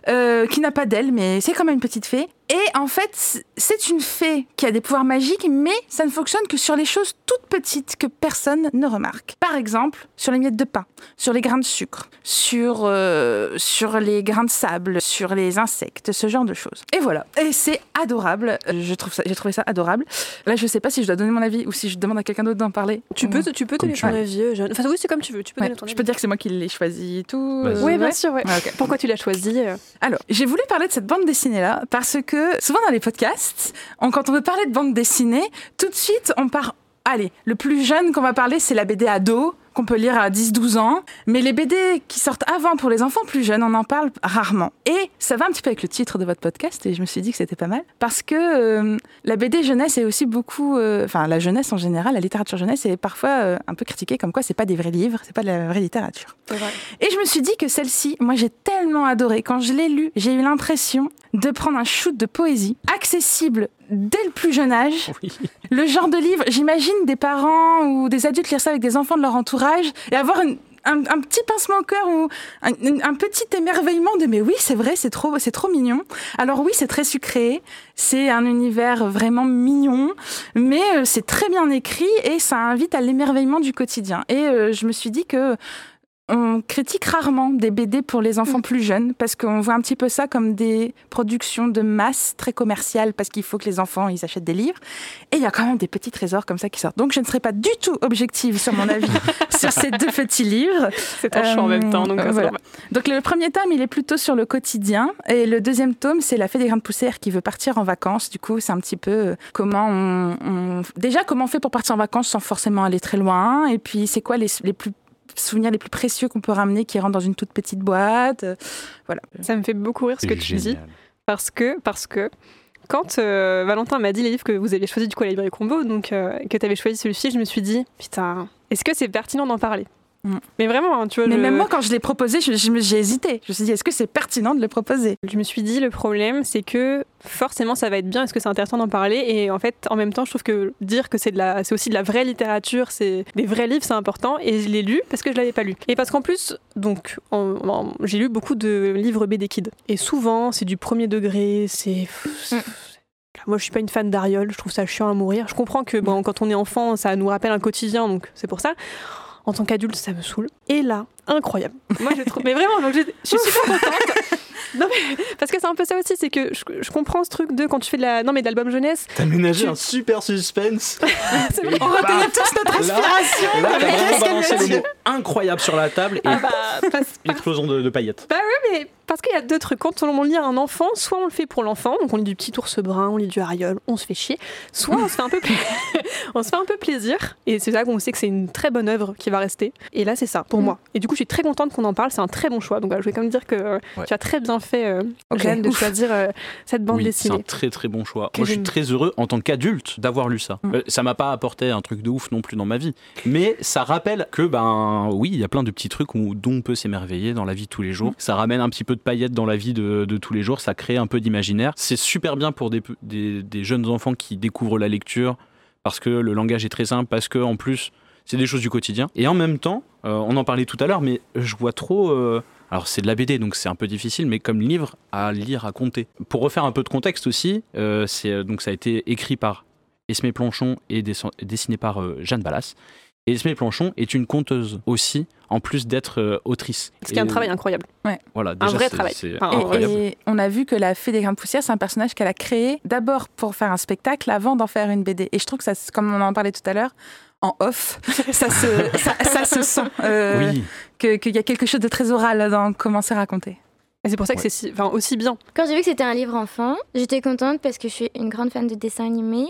euh, qui n'a pas d'ailes, mais c'est quand même une petite fée. Et en fait, c'est une fée qui a des pouvoirs magiques, mais ça ne fonctionne que sur les choses toutes petites que personne ne remarque. Par exemple, sur les miettes de pain, sur les grains de sucre, sur, euh, sur les grains de sable, sur les insectes, ce genre de choses. Et voilà. Et c'est adorable. Je trouve ça, j'ai trouvé ça adorable. Là, je sais pas si je dois donner mon avis ou si je demande à quelqu'un d'autre d'en parler. Tu peux, tu peux donner ton avis. Enfin, oui, c'est comme tu veux. Tu peux Ouais, donner ton je peux dire que c'est moi qui l'ai choisi et tout. Euh, Oui, bien sûr. Ouais. Pourquoi tu l'as choisi euh Alors, j'ai voulu parler de cette bande dessinée-là parce que souvent dans les podcasts, on- quand on veut parler de bande dessinée, tout de suite, on part. Allez, le plus jeune qu'on va parler, c'est la BD ado, qu'on peut lire à 10-12 ans. Mais les BD qui sortent avant pour les enfants plus jeunes, on en parle rarement. Et ça va un petit peu avec le titre de votre podcast, et je me suis dit que c'était pas mal. Parce que euh, la BD jeunesse est aussi beaucoup. euh, Enfin, la jeunesse en général, la littérature jeunesse est parfois euh, un peu critiquée comme quoi c'est pas des vrais livres, c'est pas de la vraie littérature. Et je me suis dit que celle-ci, moi j'ai tellement adoré. Quand je l'ai lue, j'ai eu l'impression de prendre un shoot de poésie, accessible dès le plus jeune âge. <laughs> Le genre de livre, j'imagine des parents ou des adultes lire ça avec des enfants de leur entourage et avoir une- un, un petit pincement au cœur ou un, un petit émerveillement de mais oui c'est vrai c'est trop c'est trop mignon. Alors oui c'est très sucré c'est un univers vraiment mignon mais euh, c'est très bien écrit et ça invite à l'émerveillement du quotidien. Et euh, je me suis dit que on critique rarement des BD pour les enfants plus jeunes parce qu'on voit un petit peu ça comme des productions de masse très commerciales parce qu'il faut que les enfants ils achètent des livres et il y a quand même des petits trésors comme ça qui sortent. Donc je ne serai pas du tout objective sur mon avis <laughs> sur ces deux petits livres. C'est choix en même temps. Donc, Euh, euh, voilà. Donc le premier tome, il est plutôt sur le quotidien et le deuxième tome, c'est la fée des grains de poussière qui veut partir en vacances. Du coup, c'est un petit peu euh, comment on, on- déjà comment on fait pour partir en vacances sans forcément aller très loin? Et puis c'est quoi les, les plus souvenirs les plus précieux qu'on peut ramener qui rentrent dans une toute petite boîte. Euh, Voilà. Ça me fait beaucoup rire ce que tu dis. Parce que, parce que quand euh, Valentin m'a dit les livres que vous aviez choisi du coup à la librairie combo, donc euh, que tu avais choisi celui-ci, je me suis dit, putain, est-ce que c'est pertinent d'en parler? Mais vraiment, hein, tu vois. Mais je- même moi, quand je l'ai proposé, je- je me- j'ai hésité. Je me suis dit, est-ce que c'est pertinent de le proposer? Je me suis dit, le problème, c'est que forcément, ça va être bien. Est-ce que c'est intéressant d'en parler? Et en fait, en même temps, je trouve que dire que c'est de la, c'est aussi de la vraie littérature, c'est des vrais livres, c'est important. Et je l'ai lu parce que je l'avais pas lu. Et parce qu'en plus, donc, j'ai lu beaucoup de livres BD Kids. Et souvent, c'est du premier degré. C'est Mm. moi, je suis pas une fan d'Ariol. Je trouve ça chiant à mourir. Je comprends que bon, quand on est enfant, ça nous rappelle un quotidien, donc c'est pour ça. En tant qu'adulte, ça me saoule. Et là, incroyable. Moi, je trouve. Mais vraiment, donc, j'ai- je suis super contente. <laughs> Non, mais parce que c'est un peu ça aussi, c'est que je, je comprends ce truc de quand tu fais de la. Non, mais de l'album jeunesse. T'as ménagé Tu- un super suspense. <laughs> c'est Et vrai. bah, tous notre Là, là, mot incroyable sur la table et Ah bah, parce- <laughs> explosion de, de paillettes. Bah oui, mais parce qu'il y a deux trucs. Quand on lit à un enfant, soit on le fait pour l'enfant, donc on lit du petit ours brun, on lit du Ariol, on se fait chier, soit on se fait un peu, on se fait un peu plaisir. Et c'est ça qu'on sait que c'est une très bonne œuvre qui va rester. Et là, c'est ça pour moi. Et du coup, je suis très contente qu'on en parle. C'est un très bon choix. Donc, voilà, je vais quand même dire que euh, Ouais. tu as très bien fait, euh, de Ouf. choisir euh, cette bande Oui, c'est un dessinée. très très bon choix. Que Moi, je suis très heureux en tant qu'adulte d'avoir lu ça. Mm. Euh, ça m'a pas apporté un truc de ouf non plus dans ma vie, mais ça rappelle que ben oui, il y a plein de petits trucs où, dont on peut s'émerveiller dans la vie de tous les jours. Mm. Ça ramène un petit peu de paillettes dans la vie de, de tous les jours. Ça crée un peu d'imaginaire. C'est super bien pour des, des, des jeunes enfants qui découvrent la lecture parce que le langage est très simple, parce que en plus c'est des choses du quotidien. Et en même temps, euh, on en parlait tout à l'heure, mais je vois trop. euh, alors c'est de la BD, donc c'est un peu difficile, mais comme livre à lire, à compter. Pour refaire un peu de contexte aussi, euh, c'est euh, donc ça a été écrit par Esmé Planchon et dessin- dessiné par euh, Jeanne Ballas. Et Esmé Planchon est une conteuse aussi, en plus d'être euh, autrice. Ce qui est un travail incroyable. Voilà, Un vrai travail. Enfin, Et, incroyable. et on a vu que la Fée des Grains de Poussière, c'est un personnage qu'elle a créé d'abord pour faire un spectacle avant d'en faire une BD. Et je trouve que, ça, comme on en parlait tout à l'heure, en off, <laughs> ça se, ça, ça se sent euh, Oui, que- qu'il y a quelque chose de très oral dans comment c'est raconté. Et c'est pour ça que Ouais. c'est si- enfin, aussi bien. Quand j'ai vu que c'était un livre enfant, j'étais contente parce que je suis une grande fan de dessins animés.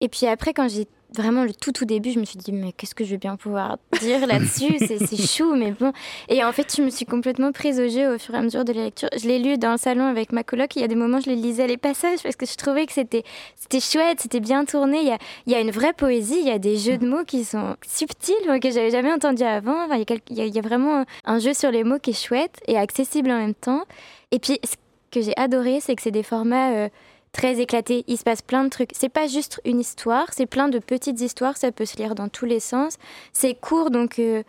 Et puis après, quand j'ai vraiment le tout tout début, je me suis dit mais qu'est-ce que je vais bien pouvoir dire là-dessus? <laughs> C'est chou, mais bon. Et en fait, je me suis complètement prise au jeu au fur et à mesure de la lecture. Je l'ai lu dans le salon avec ma coloc. Il y a des moments, je les lisais les passages parce que je trouvais que c'était c'était chouette, c'était bien tourné. Il y, a, il y a une vraie poésie, il y a des jeux de mots qui sont subtils que j'avais jamais entendu avant. Enfin, il, y a quel- il y a- il y a vraiment un jeu sur les mots qui est chouette et accessible en même temps. Et puis, ce que j'ai adoré, c'est que c'est des formats euh, très éclatés. Il se passe plein de trucs. C'est pas juste une histoire, c'est plein de petites histoires. Ça peut se lire dans tous les sens. C'est court, donc euh,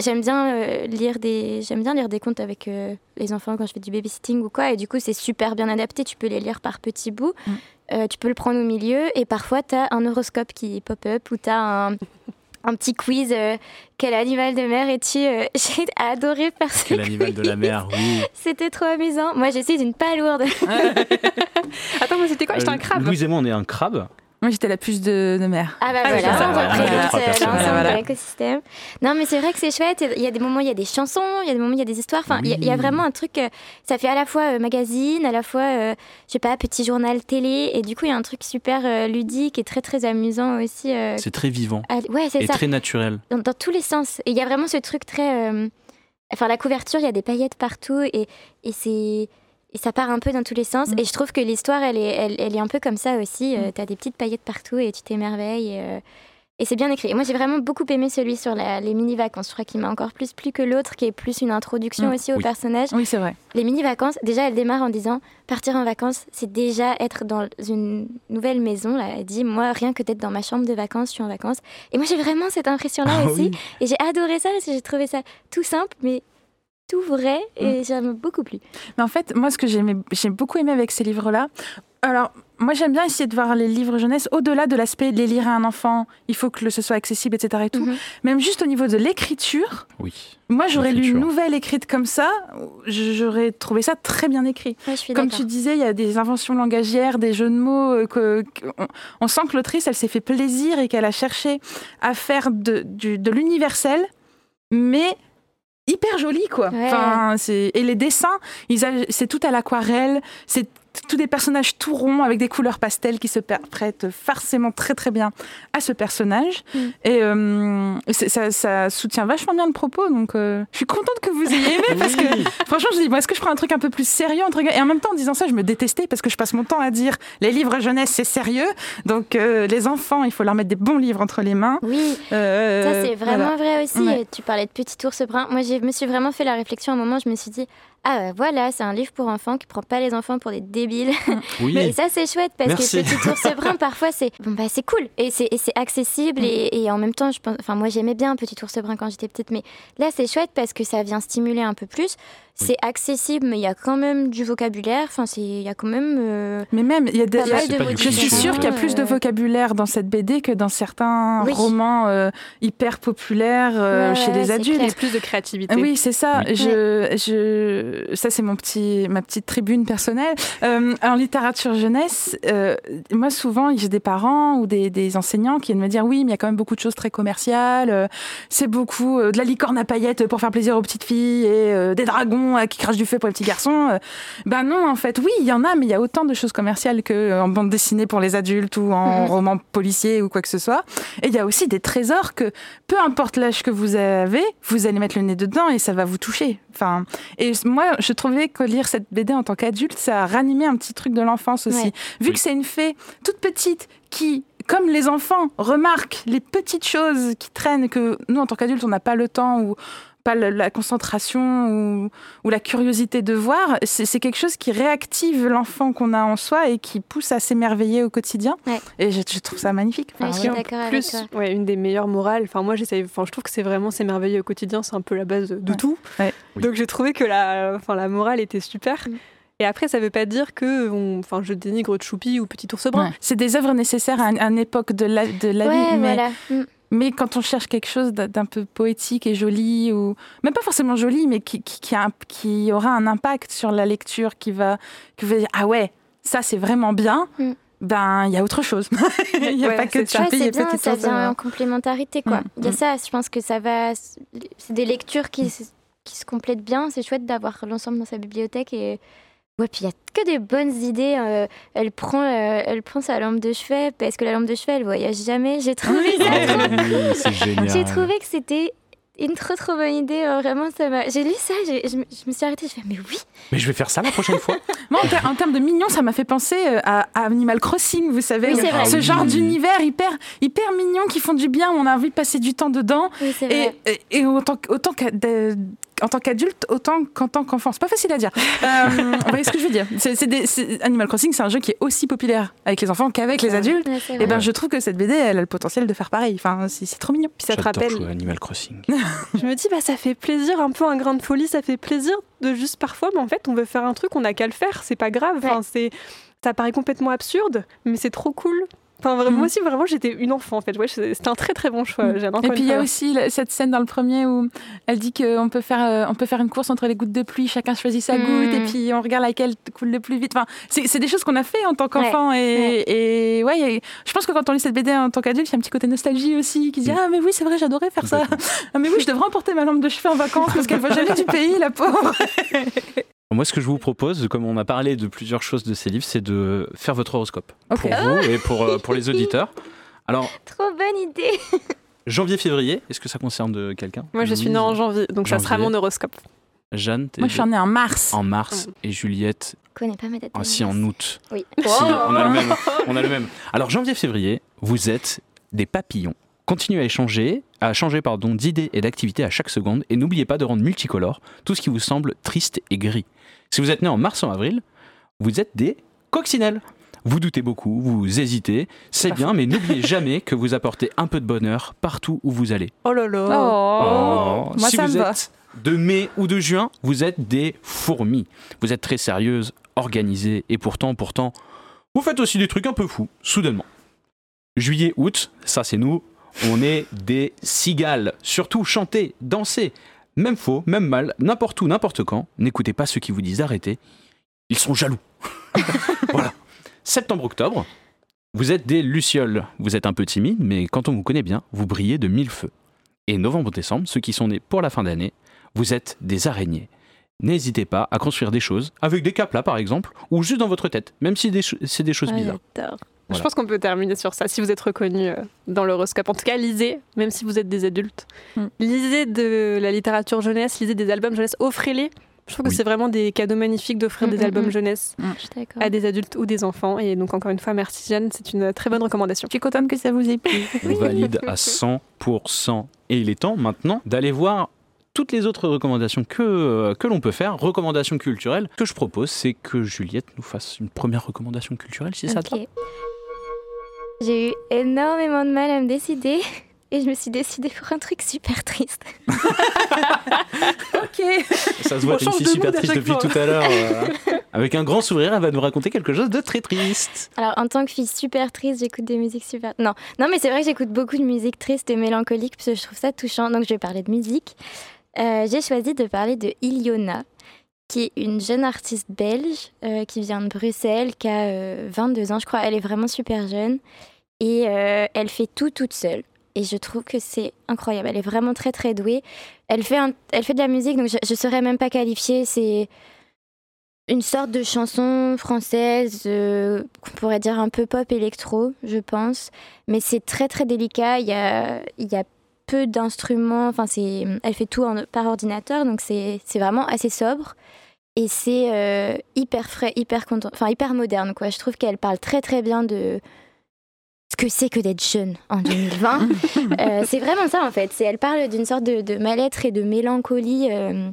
j'aime bien euh, lire des j'aime bien lire des contes avec euh, les enfants quand je fais du babysitting ou quoi. Et du coup, c'est super bien adapté. Tu peux les lire par petits bouts. Mm. Tu peux le prendre au milieu et parfois tu as un horoscope qui pop up ou tu as un un petit quiz, euh, quel animal de mer es-tu Euh, <laughs> J'ai adoré faire ce quel animal de la quiz. mer, oui. C'était trop amusant. Moi, je suis une palourde. <laughs> Attends, moi c'était quoi? J'étais Euh, un crabe. Louise et moi, on est un crabe. Moi, j'étais la puce de, de mer. Ah bah Ah oui, voilà, ça, on représente l'ensemble de l'écosystème. Non mais c'est vrai que c'est chouette, il y a des moments il y a des chansons, il y a des moments il y a des histoires, enfin il y a- il y, a Oui. vraiment un truc, euh, ça fait à la fois euh, magazine, à la fois, euh, je sais pas, petit journal télé, et du coup il y a un truc super euh, ludique et très très amusant aussi. euh, C'est très vivant à- ouais c'est et ça, très naturel. dans, dans tous les sens. Et il y a vraiment ce truc très... euh, Enfin la couverture, il y a des paillettes partout et, et c'est... Et ça part un peu dans tous les sens. Mm. Et je trouve que l'histoire, elle est, elle, elle est un peu comme ça aussi. Euh, T'as des petites paillettes partout et tu t'émerveilles. Et, euh, et c'est bien écrit. Et moi, j'ai vraiment beaucoup aimé celui sur la- les mini-vacances. Je crois qu'il m'a encore plus plu que l'autre, qui est plus une introduction Mm. aussi au Oui. personnage. Oui, c'est vrai. Les mini-vacances, déjà, elle démarre en disant partir en vacances, c'est déjà être dans une nouvelle maison. Là. Elle dit moi, rien que d'être dans ma chambre de vacances, je suis en vacances. Et moi, j'ai vraiment cette impression-là Ah aussi. oui. Et j'ai adoré ça parce que j'ai trouvé ça tout simple, mais tout vrai. Et ça m'a beaucoup plu. Mais en fait, moi, ce que j'ai beaucoup aimé avec ces livres-là, alors, moi, j'aime bien essayer de voir les livres jeunesse au-delà de l'aspect les lire à un enfant, il faut que ce soit accessible, etc. Et tout. Mhm. Même juste au niveau de l'écriture, Oui. moi, j'aurais lu une nouvelle écrite comme ça, j'aurais trouvé ça très bien écrit. Ouais, je suis Comme tu disais, il y a des inventions langagières, des jeux de mots. euh, que, que- on, on sent que l'autrice, elle s'est fait plaisir et qu'elle a cherché à faire de, de l'universel, mais hyper joli, quoi. Ouais. Enfin, c'est- et les dessins, ils a- c'est tout à l'aquarelle, c'est tous des personnages tout ronds avec des couleurs pastel qui se prêtent forcément très très bien à ce personnage. Mm. Et euh, ça, ça soutient vachement bien le propos, donc euh, je suis contente que vous ayez aimé parce que Oui. Franchement, je me dis, bon, est-ce que je prends un truc un peu plus sérieux entre Et en même temps, en disant ça, je me détestais parce que je passe mon temps à dire les livres jeunesse, c'est sérieux. Donc, euh, les enfants, il faut leur mettre des bons livres entre les mains. Oui, ça c'est vraiment voilà. vrai aussi. Ouais. Tu parlais de Petit ours brun. Moi, je me suis vraiment fait la réflexion à un moment. Je me suis dit, ah bah, voilà, c'est un livre pour enfants qui prend pas les enfants pour des débiles. <laughs> Oui. Mais ça c'est chouette parce Merci. que Petit ours <laughs> brun parfois c'est bon bah c'est cool et c'est accessible et, et en même temps je pense enfin moi j'aimais bien Petit ours brun quand j'étais petite mais là c'est chouette parce que ça vient stimuler un peu plus. C'est accessible mais il y a quand même du vocabulaire. Enfin c'est il y a quand même euh, Mais même, il y a des. de Je suis sûre qu'il y a plus de Euh, vocabulaire dans cette BD que dans certains Oui. romans euh, hyper populaires euh, Ouais, chez les adultes. clair. Plus de créativité. Oui, c'est ça. Oui. Je, je, euh, ça c'est mon petit, ma petite tribune personnelle. Euh, en littérature jeunesse, euh, moi souvent j'ai des parents ou des, des enseignants qui viennent me dire oui, mais il y a quand même beaucoup de choses très commerciales. euh, c'est beaucoup euh, de la licorne à paillettes pour faire plaisir aux petites filles et des dragons qui crachent du feu pour les petits garçons. Ben non, en fait, oui, il y en a, mais il y a autant de choses commerciales qu'en bande dessinée pour les adultes ou en Mhm. roman policier ou quoi que ce soit. Et il y a aussi des trésors que, peu importe l'âge que vous avez, vous allez mettre le nez dedans et ça va vous toucher. Enfin, et moi, je trouvais que lire cette BD en tant qu'adulte, ça a ranimé un petit truc de l'enfance aussi. Ouais. Vu Oui. que c'est une fée toute petite qui, comme les enfants, remarque les petites choses qui traînent que nous, en tant qu'adultes, on n'a pas le temps ou pas la concentration ou, ou la curiosité de voir, c'est quelque chose qui réactive l'enfant qu'on a en soi et qui pousse à s'émerveiller au quotidien. Ouais. Et je, je trouve ça magnifique. Enfin, Ouais, je suis voilà. d'accord avec plus, toi. ouais, une des meilleures morales. Enfin, moi, j'essaye. Enfin, je trouve que c'est vraiment c'est merveilleux au quotidien. C'est un peu la base de Ouais. tout. Ouais. Oui. Donc, j'ai trouvé que la, enfin, la morale était super. Mm. Et après, ça veut pas dire que, on- enfin, je dénigre Choupi ou Petit ours brun. Ouais. C'est des œuvres nécessaires à, une- à une époque de la, de la Ouais, vie, mais, voilà. Mm. Mais quand on cherche quelque chose d'un peu poétique et joli, ou même pas forcément joli, mais qui, qui, qui, a un- qui aura un impact sur la lecture, qui va, qui va dire ah ouais, ça c'est vraiment bien. Mm. Ben, il y a autre chose. <laughs> Il n'y a Ouais, pas que c'est ça. Ouais, bien, ça vient en complémentarité, quoi. Mm, Il y a mm. ça, je pense que ça va... C'est des lectures qui, se- qui se complètent bien. C'est chouette d'avoir l'ensemble dans sa bibliothèque et... Ouais, puis il y a que des bonnes idées. euh, elle, prend, euh, elle prend sa lampe de chevet parce que la lampe de chevet, elle voyage jamais. J'ai trouvé ça Ah trop oui, c'est génial. J'ai trouvé que c'était une trop trop bonne idée. euh, Vraiment, ça m'a. J'ai lu ça, je, me- je me suis arrêtée. Je fais mais oui. Mais je vais faire ça la prochaine fois. <laughs> Moi, en, ter- en termes de mignon, ça m'a fait penser à, à Animal Crossing, vous savez. Oui, c'est vrai. Ce Ah genre oui. d'univers hyper, hyper mignon qui font du bien, où on a envie de passer du temps dedans. Et, vrai. et, et autant, autant de- en tant qu'adulte, autant qu'en tant qu'enfant. C'est pas facile à dire. <laughs> Euh, vous voyez ce que je veux dire c'est, c'est des- c'est- Animal Crossing, c'est un jeu qui est aussi populaire avec les enfants qu'avec les adultes. Ouais, Et vrai. ben, je trouve que cette BD, elle a le potentiel de faire pareil. Enfin, c'est, c'est trop mignon. Puis ça te rappelle. jouer à Animal Crossing. <laughs> Je me dis, bah, ça fait plaisir, un peu un grain de folie, ça fait plaisir de juste parfois, mais en fait, on veut faire un truc, on n'a qu'à le faire, c'est pas grave. Enfin, c'est, ça paraît complètement absurde, mais c'est trop cool. Enfin, vraiment, moi aussi, vraiment, j'étais une enfant, en fait. Ouais, c'était un très très bon choix. J'aime Et puis il y a aussi cette scène dans le premier où elle dit qu'on peut faire, euh, on peut faire une course entre les gouttes de pluie, chacun choisit sa Mm. goutte et puis on regarde laquelle coule le plus vite. Enfin, c'est des choses qu'on a fait en tant qu'enfant et, et ouais, il y a- je pense que quand on lit cette BD en tant qu'adulte, il y a un petit côté nostalgie aussi qui dit Mm. ah mais oui c'est vrai j'adorais faire ça. Ah mais oui je devrais emporter ma lampe de chevet en vacances parce qu'elle voit jamais du pays la pauvre. <laughs> Moi, ce que je vous propose, comme on a parlé de plusieurs choses de ces livres, c'est de faire votre horoscope pour vous et pour, euh, pour les <laughs> auditeurs. Alors, Trop bonne idée. janvier-février, est-ce que ça concerne de quelqu'un? Moi, je suis née en janvier, donc ça sera mon horoscope. Jeanne, t'es Moi je suis née en mars. en mars et Juliette Je connais pas ma date. de ainsi en août. Oui. Si, on a le même. <laughs> On a le même. Alors janvier-février, vous êtes des papillons. Continuez à échanger, à changer pardon d'idées et d'activités à chaque seconde et n'oubliez pas de rendre multicolore tout ce qui vous semble triste et gris. Si vous êtes né en mars ou en avril, vous êtes des coccinelles. Vous doutez beaucoup, vous hésitez, c'est bien, mais n'oubliez jamais que vous apportez un peu de bonheur partout où vous allez. Oh là là. Oh. Moi si ça vous me va. êtes de mai ou de juin, vous êtes des fourmis. Vous êtes très sérieuse, organisée, et pourtant, pourtant, vous faites aussi des trucs un peu fous, soudainement. Juillet, août, ça c'est nous, on est des cigales. Surtout chanter, danser, même faux, même mal, n'importe où, n'importe quand. N'écoutez pas ceux qui vous disent d'arrêter. Ils sont jaloux. <laughs> voilà. Septembre-octobre, vous êtes des lucioles. Vous êtes un peu timide, mais quand on vous connaît bien, vous brillez de mille feux. Et novembre-décembre, ceux qui sont nés pour la fin d'année, vous êtes des araignées. N'hésitez pas à construire des choses, avec des caplas par exemple, ou juste dans votre tête, même si c'est des choses Ah, bizarres. j'adore. Je pense qu'on peut terminer sur ça. Si vous êtes reconnu euh, dans l'horoscope, en tout cas, lisez, même si vous êtes des adultes. Mm. Lisez de la littérature jeunesse, lisez des albums jeunesse, offrez-les. Je trouve que Oui. c'est vraiment des cadeaux magnifiques d'offrir Mm, des mm, albums jeunesse à des adultes ou des enfants. Et donc, encore une fois, merci Jeanne, c'est une très bonne recommandation. Je suis contente que ça vous ait plu. On valide à 100%. Et il est temps maintenant d'aller voir toutes les autres recommandations que, euh, que l'on peut faire, recommandations culturelles. Ce que je propose, c'est que Juliette nous fasse une première recommandation culturelle, si ça te va. Ok. J'ai eu énormément de mal à me décider et je me suis décidée pour un truc super triste. <laughs> ok. Ça se voit, t'es une fille super triste depuis fois. tout à l'heure. euh, <laughs> avec un grand sourire, elle va nous raconter quelque chose de très triste. Alors, en tant que fille super triste, j'écoute des musiques super. Non, non, mais c'est vrai que j'écoute beaucoup de musique triste et mélancolique parce que je trouve ça touchant. Donc, je vais parler de musique. Euh, J'ai choisi de parler de Iliona, qui est une jeune artiste belge euh, qui vient de Bruxelles, qui a euh, 22 ans, je crois. Elle est vraiment super jeune et euh, elle fait tout toute seule. Et je trouve que c'est incroyable. Elle est vraiment très très douée. Elle fait, elle fait de la musique, donc je ne saurais même pas qualifier. C'est une sorte de chanson française qu'on pourrait dire un peu pop électro, je pense. Mais c'est très très délicat. Il y a, il y a peu d'instruments. Enfin, c'est, elle fait tout en- par ordinateur, donc c'est c'est vraiment assez sobre. Et c'est euh, hyper frais, hyper content, enfin hyper moderne quoi. Je trouve qu'elle parle très très bien de ce que c'est que d'être jeune en 2020. <laughs> Euh, c'est vraiment ça en fait. C'est elle parle d'une sorte de, de mal-être et de mélancolie. euh,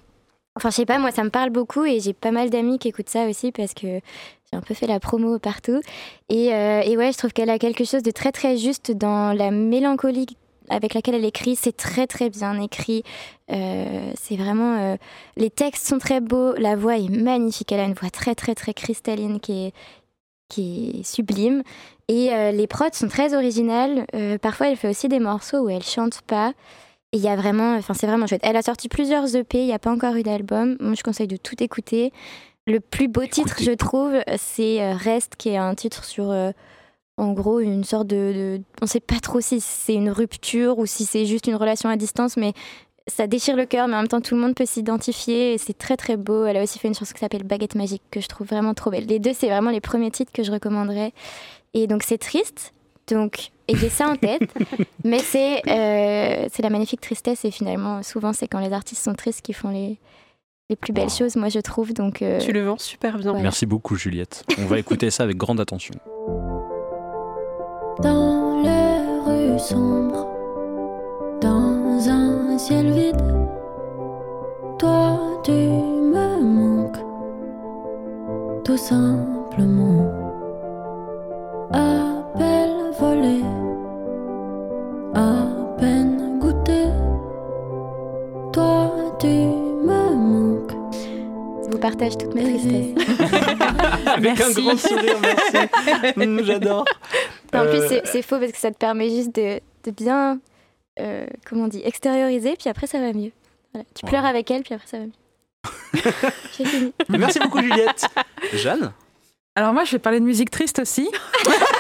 Enfin, je sais pas, moi ça me parle beaucoup et j'ai pas mal d'amis qui écoutent ça aussi parce que j'ai un peu fait la promo partout. Et, et ouais, je trouve qu'elle a quelque chose de très très juste dans la mélancolie avec laquelle elle écrit. C'est très très bien écrit. Euh, c'est vraiment. euh, les textes sont très beaux, la voix est magnifique. Elle a une voix très très très cristalline qui est, qui est sublime. Et euh, les prods sont très originales. Parfois, elle fait aussi des morceaux où elle chante pas. Et il y a vraiment, enfin c'est vraiment chouette. Elle a sorti plusieurs EP, il n'y a pas encore eu d'album. Moi je conseille de tout écouter. Le plus beau titre, je trouve, c'est Reste, qui est un titre sur, en gros, une sorte de, de- On sait pas trop si c'est une rupture ou si c'est juste une relation à distance, mais ça déchire le cœur, mais en même temps tout le monde peut s'identifier et c'est très très beau. Elle a aussi fait une chanson qui s'appelle Baguette Magique, que je trouve vraiment trop belle. Les deux, c'est vraiment les premiers titres que je recommanderais. Et donc c'est triste, donc ayez ça en tête. <laughs> Mais c'est euh, c'est la magnifique tristesse et finalement, souvent, c'est quand les artistes sont tristes qu'ils font les, les plus belles choses, moi je trouve. Donc, euh, Tu le vends super bien. Voilà. Merci beaucoup, Juliette. On va écouter ça avec grande attention. Dans les rues sombres, dans un ciel vide, toi tu me manques, tout simplement. Appel volé, à peine goûté, toi tu me manques. je vous partage toutes mes tristesses. <laughs> Avec un Merci. grand sourire, merci. Mm, En plus, Euh, c'est- c'est faux parce que ça te permet juste de, de bien, euh, comment on dit, extérioriser, puis après ça va mieux. Voilà. Tu pleures avec elle, puis après ça va mieux. <laughs> J'ai fini. Merci beaucoup, Juliette. Jeanne? Alors moi, je vais parler de musique triste aussi. <laughs>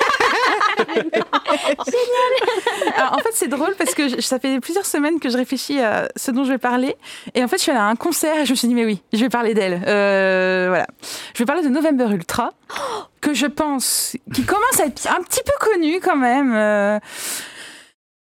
En fait, c'est drôle parce que ça fait plusieurs semaines que je réfléchis à ce dont je vais parler. Et en fait, je suis allée à un concert et je me suis dit, mais oui, je vais parler d'elle. Euh, voilà. Je vais parler de November Ultra, que je pense, qui commence à être un petit peu connue quand même. Euh,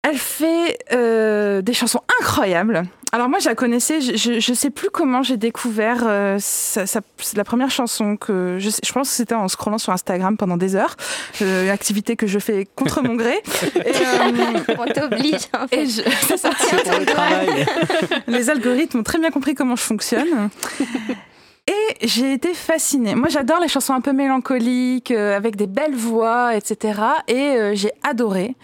elle fait euh, des chansons incroyables. Alors moi, je la connaissais, je, je sais plus comment j'ai découvert euh, sa- sa- c'est la première chanson que je, sais- je pense que c'était en scrollant sur Instagram pendant des heures, euh, une activité que je fais contre mon gré. <laughs> Et, euh, On t'oblige, en fait. je-. <laughs> C'est pour le travail. <laughs> Les algorithmes ont très bien compris comment je fonctionne. Et j'ai été fascinée. Moi, j'adore les chansons un peu mélancoliques, euh, avec des belles voix, etc. Et euh, j'ai adoré.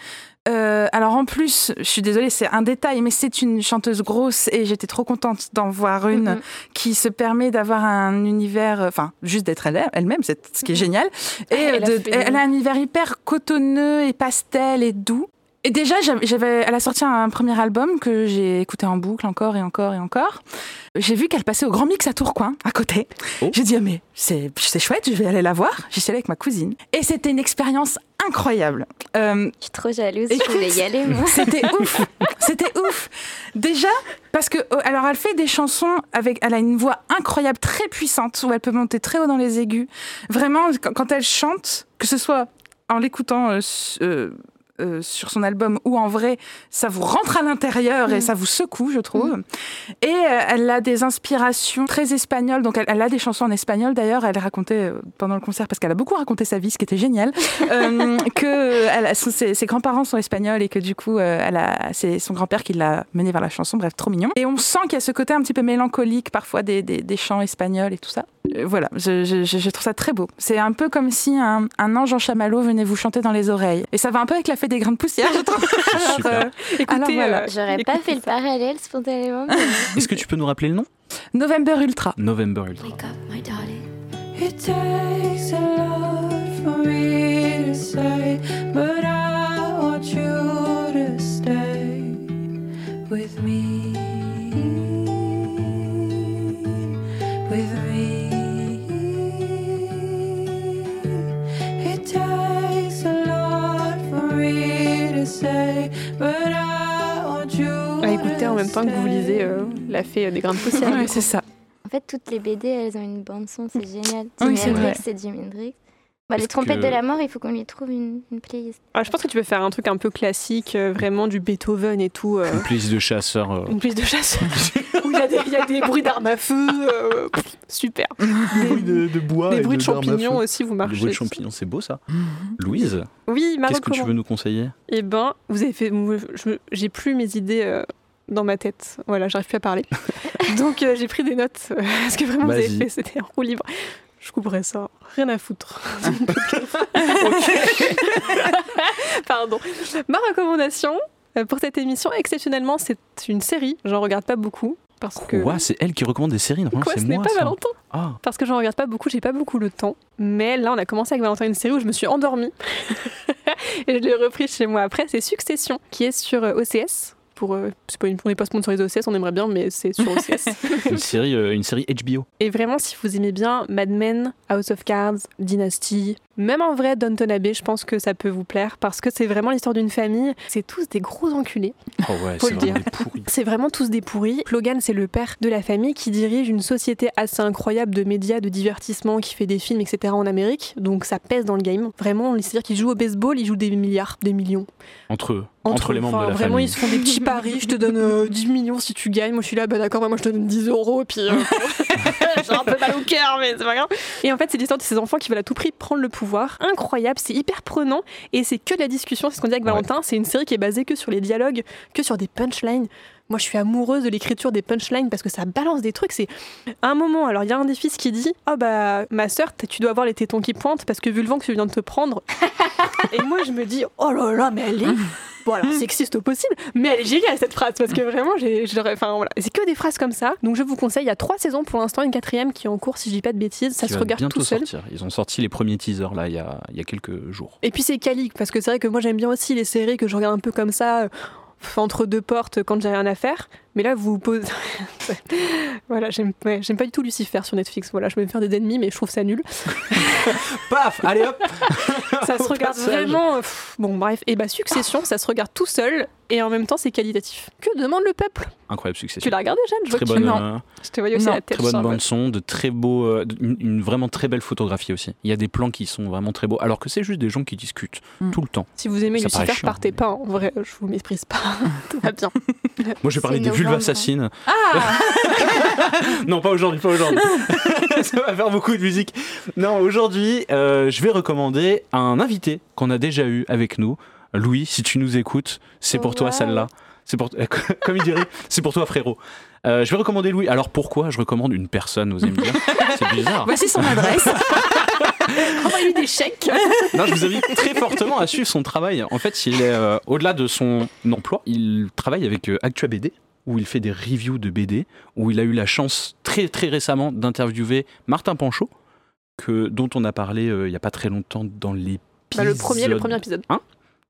Euh, alors en plus, je suis désolée, c'est un détail, mais c'est une chanteuse grosse et j'étais trop contente d'en voir une qui se permet d'avoir un univers, euh, enfin juste d'être elle- elle-même, c'est ce qui est génial. Et Elle a de- elle a un univers hyper cotonneux et pastel et doux. Et déjà, j'avais, elle a sorti un premier album que j'ai écouté en boucle encore et encore et encore. J'ai vu qu'elle passait au Grand Mix à Tourcoing, à côté. Oh. J'ai dit, ah, mais c'est, c'est chouette, je vais aller la voir. J'y suis allée avec ma cousine. Et c'était une expérience incroyable. Euh, Je suis trop jalouse, Écoute. je voulais y aller, moi. c'était <laughs> ouf. C'était ouf. Déjà, parce que, oh, alors, elle fait des chansons avec, elle a une voix incroyable, très puissante, où elle peut monter très haut dans les aigus. Vraiment, quand, elle chante, que ce soit en l'écoutant euh, euh, euh, sur son album ou en vrai, ça vous rentre à l'intérieur et ça vous secoue, je trouve. Et euh, elle a des inspirations très espagnoles. Donc, elle, elle a des chansons en espagnol d'ailleurs. Elle racontait euh, pendant le concert, parce qu'elle a beaucoup raconté sa vie, ce qui était génial, <laughs> que elle ses, ses grands-parents sont espagnols et que du coup, elle a, c'est son grand-père qui l'a menée vers la chanson. Bref, trop mignon. Et on sent qu'il y a ce côté un petit peu mélancolique parfois des, des, des chants espagnols et tout ça. Euh, voilà, je, je, je- je trouve ça très beau. C'est un peu comme si un, un ange en chamallow venait vous chanter dans les oreilles. Et ça va un peu avec la fée des grains de poussière, je trouve. <laughs> Alors, euh, Écoutez, Alors, voilà. euh, J'aurais pas fait le parallèle spontanément. mais- Est-ce que tu peux nous rappeler le nom? November Ultra. November Ultra. Wake up, my darling. It takes a lot for me to say, but I want you to stay. With me. À écouter en to même temps que vous lisez euh, La fée des grains de poussière. Ouais, c'est ça. En fait, toutes les BD, elles ont une bande-son, c'est génial. Oui, Jimi c'est vrai. Hendrix, c'est Jimi Hendrix. Bah, les trompettes que- de la mort, il faut qu'on lui trouve une, une playlist. Ah, je pense que tu peux faire un truc un peu classique, euh, vraiment du Beethoven et tout. euh, Une playlist de chasseurs. euh, une piste de chasse <laughs> où il y, a des- il y a des bruits d'armes à feu. euh, pff, super. bruits de, de bois. des et bruits de champignons aussi, vous marchez. bruits de champignons, c'est beau ça. Louise, Oui, ma qu'est-ce que tu veux nous conseiller? Eh ben, vous avez fait. J'ai plus mes idées euh, dans ma tête. Voilà, j'arrive plus à parler. <laughs> Donc euh, j'ai pris des notes. euh, parce que vraiment, vous avez fait. C'était un roue libre. Je couperai ça. Rien à foutre. <laughs> Pardon. Ma recommandation euh, pour cette émission, exceptionnellement, c'est une série. J'en regarde pas beaucoup. Parce que. Quoi? C'est elle qui recommande des séries? Normalement, Quoi, c'est ce n'est moi pas ça. Valentin Ah, Parce que j'en regarde pas beaucoup, j'ai pas beaucoup le temps. Mais là, on a commencé avec Valentin une série où je me suis endormie. <laughs> et je l'ai repris chez moi après. C'est Succession, qui est sur euh, OCS. Pour, euh, c'est pas une, on n'est pas sponsorisé OCS, on aimerait bien, mais c'est sur OCS. <laughs> une série, euh, une série HBO. et vraiment, si vous aimez bien Mad Men, House of Cards, Dynasty, même en vrai, Downton Abbey, je pense que ça peut vous plaire parce que c'est vraiment l'histoire d'une famille. C'est tous des gros enculés. Oh ouais, c'est vraiment des pourris. C'est vraiment tous des pourris. Logan, c'est le père de la famille qui dirige une société assez incroyable de médias, de divertissement, qui fait des films, etc. en Amérique. Donc ça pèse dans le game. Vraiment, c'est-à-dire qu'ils jouent au baseball, ils jouent des milliards, des millions. Entre eux, entre, les membres enfin, de la Vraiment, famille. ils se font des petits paris. Je te donne euh, 10 millions si tu gagnes. Moi, je suis là, bah d'accord, bah, moi, je te donne 10 euros. Puis, euh, <laughs> j'ai un peu mal au cœur, mais c'est pas grave. Et en fait, c'est l'histoire de ces enfants qui veulent à tout prix prendre le pouvoir. Incroyable, c'est hyper prenant. Et c'est que de la discussion. C'est ce qu'on dit avec Ouais. Valentin. C'est une série qui est basée que sur les dialogues, que sur des punchlines. Moi, je suis amoureuse de l'écriture des punchlines parce que ça balance des trucs. C'est un moment. Alors, il y a un des fils qui dit Ah, bah, ma sœur, tu dois avoir les tétons qui pointent parce que vu le vent que tu viens de te prendre. Et moi, je me dis Oh là là, mais elle est. Bon, alors, sexiste au possible, mais elle est géniale cette phrase parce que vraiment, j'ai. Enfin, voilà. C'est que des phrases comme ça. Donc, je vous conseille. Il y a trois saisons pour l'instant, une quatrième qui est en cours, si je dis pas de bêtises. Ça qui se regarde tout seul. sortir. Ils ont sorti les premiers teasers là il y a, il y a quelques jours. Et puis c'est quali, parce que c'est vrai que moi j'aime bien aussi les séries que je regarde un peu comme ça, euh, entre deux portes quand j'ai rien à faire. Mais là, vous posez. <laughs> voilà, j'aime ouais, j'aime pas du tout Lucifer sur Netflix. Voilà, je vais me faire des ennemis, mais je trouve ça nul. <laughs> Paf Allez hop <laughs> Ça se Au regarde passage. vraiment. euh, pff, bon, bref. Et bah, Succession, ça se regarde tout seul, et en même temps, c'est qualitatif. Que demande le peuple? Incroyable succès. Tu l'as regardé, Jeanne? Je vois Très que tu- bonne, Non. euh, Je te voyais aussi Non. la tête. très bonne Charlotte. bande son, de très beaux, euh, une, une vraiment très belle photographie aussi. Il y a des plans qui sont vraiment très beaux, alors que c'est juste des gens qui discutent Mm. tout le temps. Si vous aimez Ça Lucifer, chiant, partez mais- pas. En vrai, je vous méprise pas. tout va bien. Moi, je vais parler C'est des vulves novembre. assassines. Ah <laughs> non, pas aujourd'hui, pas aujourd'hui. <laughs> Ça va faire beaucoup de musique. Non, aujourd'hui, euh, je vais recommander un invité qu'on a déjà eu avec nous. Louis, si tu nous écoutes, c'est pour toi celle-là. C'est pour, <laughs> comme il dirait, c'est pour toi frérot. Euh, je vais recommander Louis. Alors pourquoi je recommande une personne, vous aimez bien C'est bizarre. Voici son adresse. Envoyez des chèques. Non, je vous invite très fortement à suivre son travail. En fait, il est euh, au-delà de son emploi, il travaille avec euh, Actua BD où il fait des reviews de BD, où il a eu la chance très très récemment d'interviewer Martin Panchaud, que, dont on a parlé euh, il n'y a pas très longtemps dans l'épisode. Bah, le premier, le premier épisode.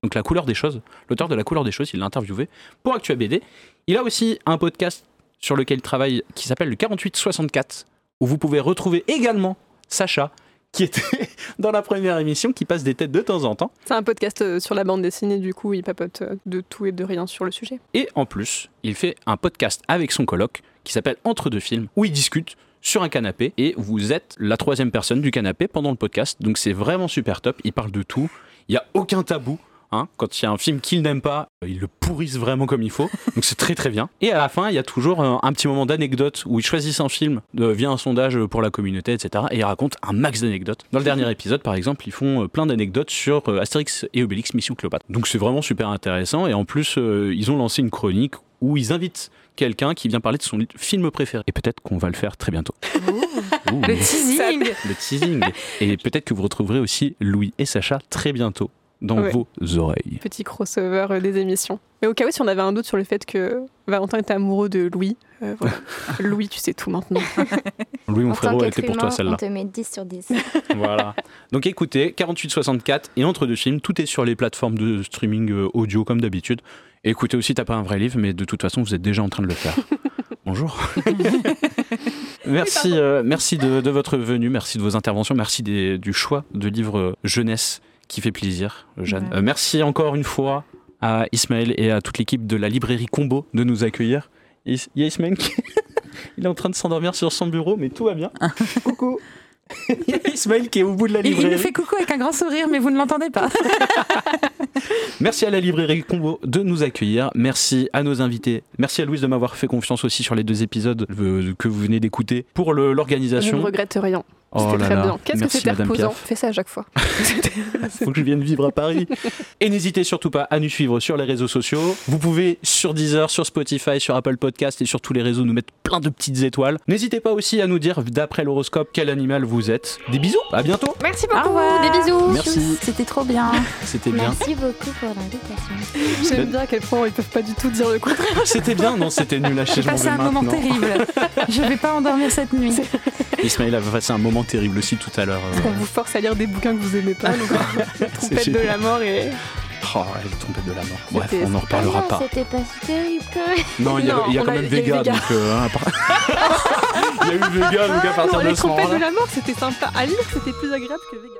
Donc La couleur des choses, l'auteur de La couleur des choses, il l'a interviewé pour Actua BD. Il a aussi un podcast sur lequel il travaille qui s'appelle le 4864, où vous pouvez retrouver également Sacha, qui était <laughs> dans la première émission, qui passe des têtes de temps en temps. C'est un podcast euh, sur la bande dessinée, du coup, il papote euh, de tout et de rien sur le sujet. Et en plus, il fait un podcast avec son coloc qui s'appelle Entre deux films, où il discute sur un canapé et vous êtes la troisième personne du canapé pendant le podcast. Donc c'est vraiment super top. Il parle de tout. Il n'y a aucun tabou. Hein. Quand il y a un film qu'il n'aime pas, ils le pourrissent vraiment comme il faut. Donc c'est très très bien. Et à la fin, il y a toujours un, un petit moment d'anecdote où ils choisissent un film euh, via un sondage pour la communauté, etc. Et ils racontent un max d'anecdotes. Dans le dernier épisode, par exemple, ils font euh, plein d'anecdotes sur euh, Astérix et Obélix Mission Cléopâtre. Donc c'est vraiment super intéressant. Et en plus, euh, ils ont lancé une chronique où ils invitent quelqu'un qui vient parler de son film préféré. Et peut-être qu'on va le faire très bientôt. Ouh, Le teasing. le teasing. Et peut-être que vous retrouverez aussi Louis et Sacha très bientôt dans Ouais. vos oreilles. Petit crossover euh, des émissions. Mais au cas où, si on avait un doute sur le fait que Valentin était amoureux de Louis, euh, voilà. <laughs> Louis, tu sais tout maintenant. <laughs> Louis, mon frérot, elle était pour toi humain, on celle-là. te met 10 sur 10. <laughs> voilà. Donc écoutez, 4864 et entre deux films, tout est sur les plateformes de streaming euh, audio comme d'habitude. Écoutez aussi, t'as pas un vrai livre, mais de toute façon, vous êtes déjà en train de le faire. Bonjour. merci, euh, merci de, de votre venue, merci de vos interventions, merci des- du choix de livres jeunesse qui fait plaisir, Jeanne. Ouais. Euh, merci encore une fois à Ismaël et à toute l'équipe de la librairie Combo de nous accueillir. Is- Il y a Ismaël qui <laughs> il est en train de s'endormir sur son bureau, mais tout va bien. <laughs> Coucou. <laughs> Il y a Ismaël qui est au bout de la Il, il librairie. me fait coucou avec un grand sourire, mais vous ne l'entendez pas. Merci à la librairie Combo de nous accueillir. Merci à nos invités. Merci à Louise de m'avoir fait confiance aussi sur les deux épisodes euh, que vous venez d'écouter pour le- Je ne l'organisation. regrette rien. Oh C'était très là. bien. Qu'est-ce que c'était reposant Piaf. Fais ça à chaque fois. <laughs> Faut que je vienne vivre à Paris. <laughs> Et n'hésitez surtout pas à nous suivre sur les réseaux sociaux. Vous pouvez sur Deezer, sur Spotify, sur Apple Podcast et sur tous les réseaux nous mettre plein de petites étoiles. N'hésitez pas aussi à nous dire d'après l'horoscope quel animal vous êtes. Des bisous. À bientôt. Merci Au beaucoup. Des bisous. Merci. C'était trop bien. <laughs> C'était bien. Merci beaucoup pour l'invitation. J'aime bien à quel point ils peuvent pas du tout dire le contraire. C'était bien. Non, c'était nul à chier. J'ai passé un moment terrible. Je vais pas endormir cette nuit. Ismaël a passé un moment terrible aussi tout à l'heure. euh. On vous force à lire des bouquins que vous aimez pas. Donc, <laughs> la trompette de la mort et. Oh, elle est tombée de la mort. Bref, on n'en reparlera Ah pas. non, C'était pas si terrible quand même. Non, il y a, Non, il y a on quand a- même Vega, donc. euh, hein, part- <laughs> il y a eu Vega, donc à partir non, de les trompettes de la mort, c'était sympa à lire, c'était plus agréable que Vega.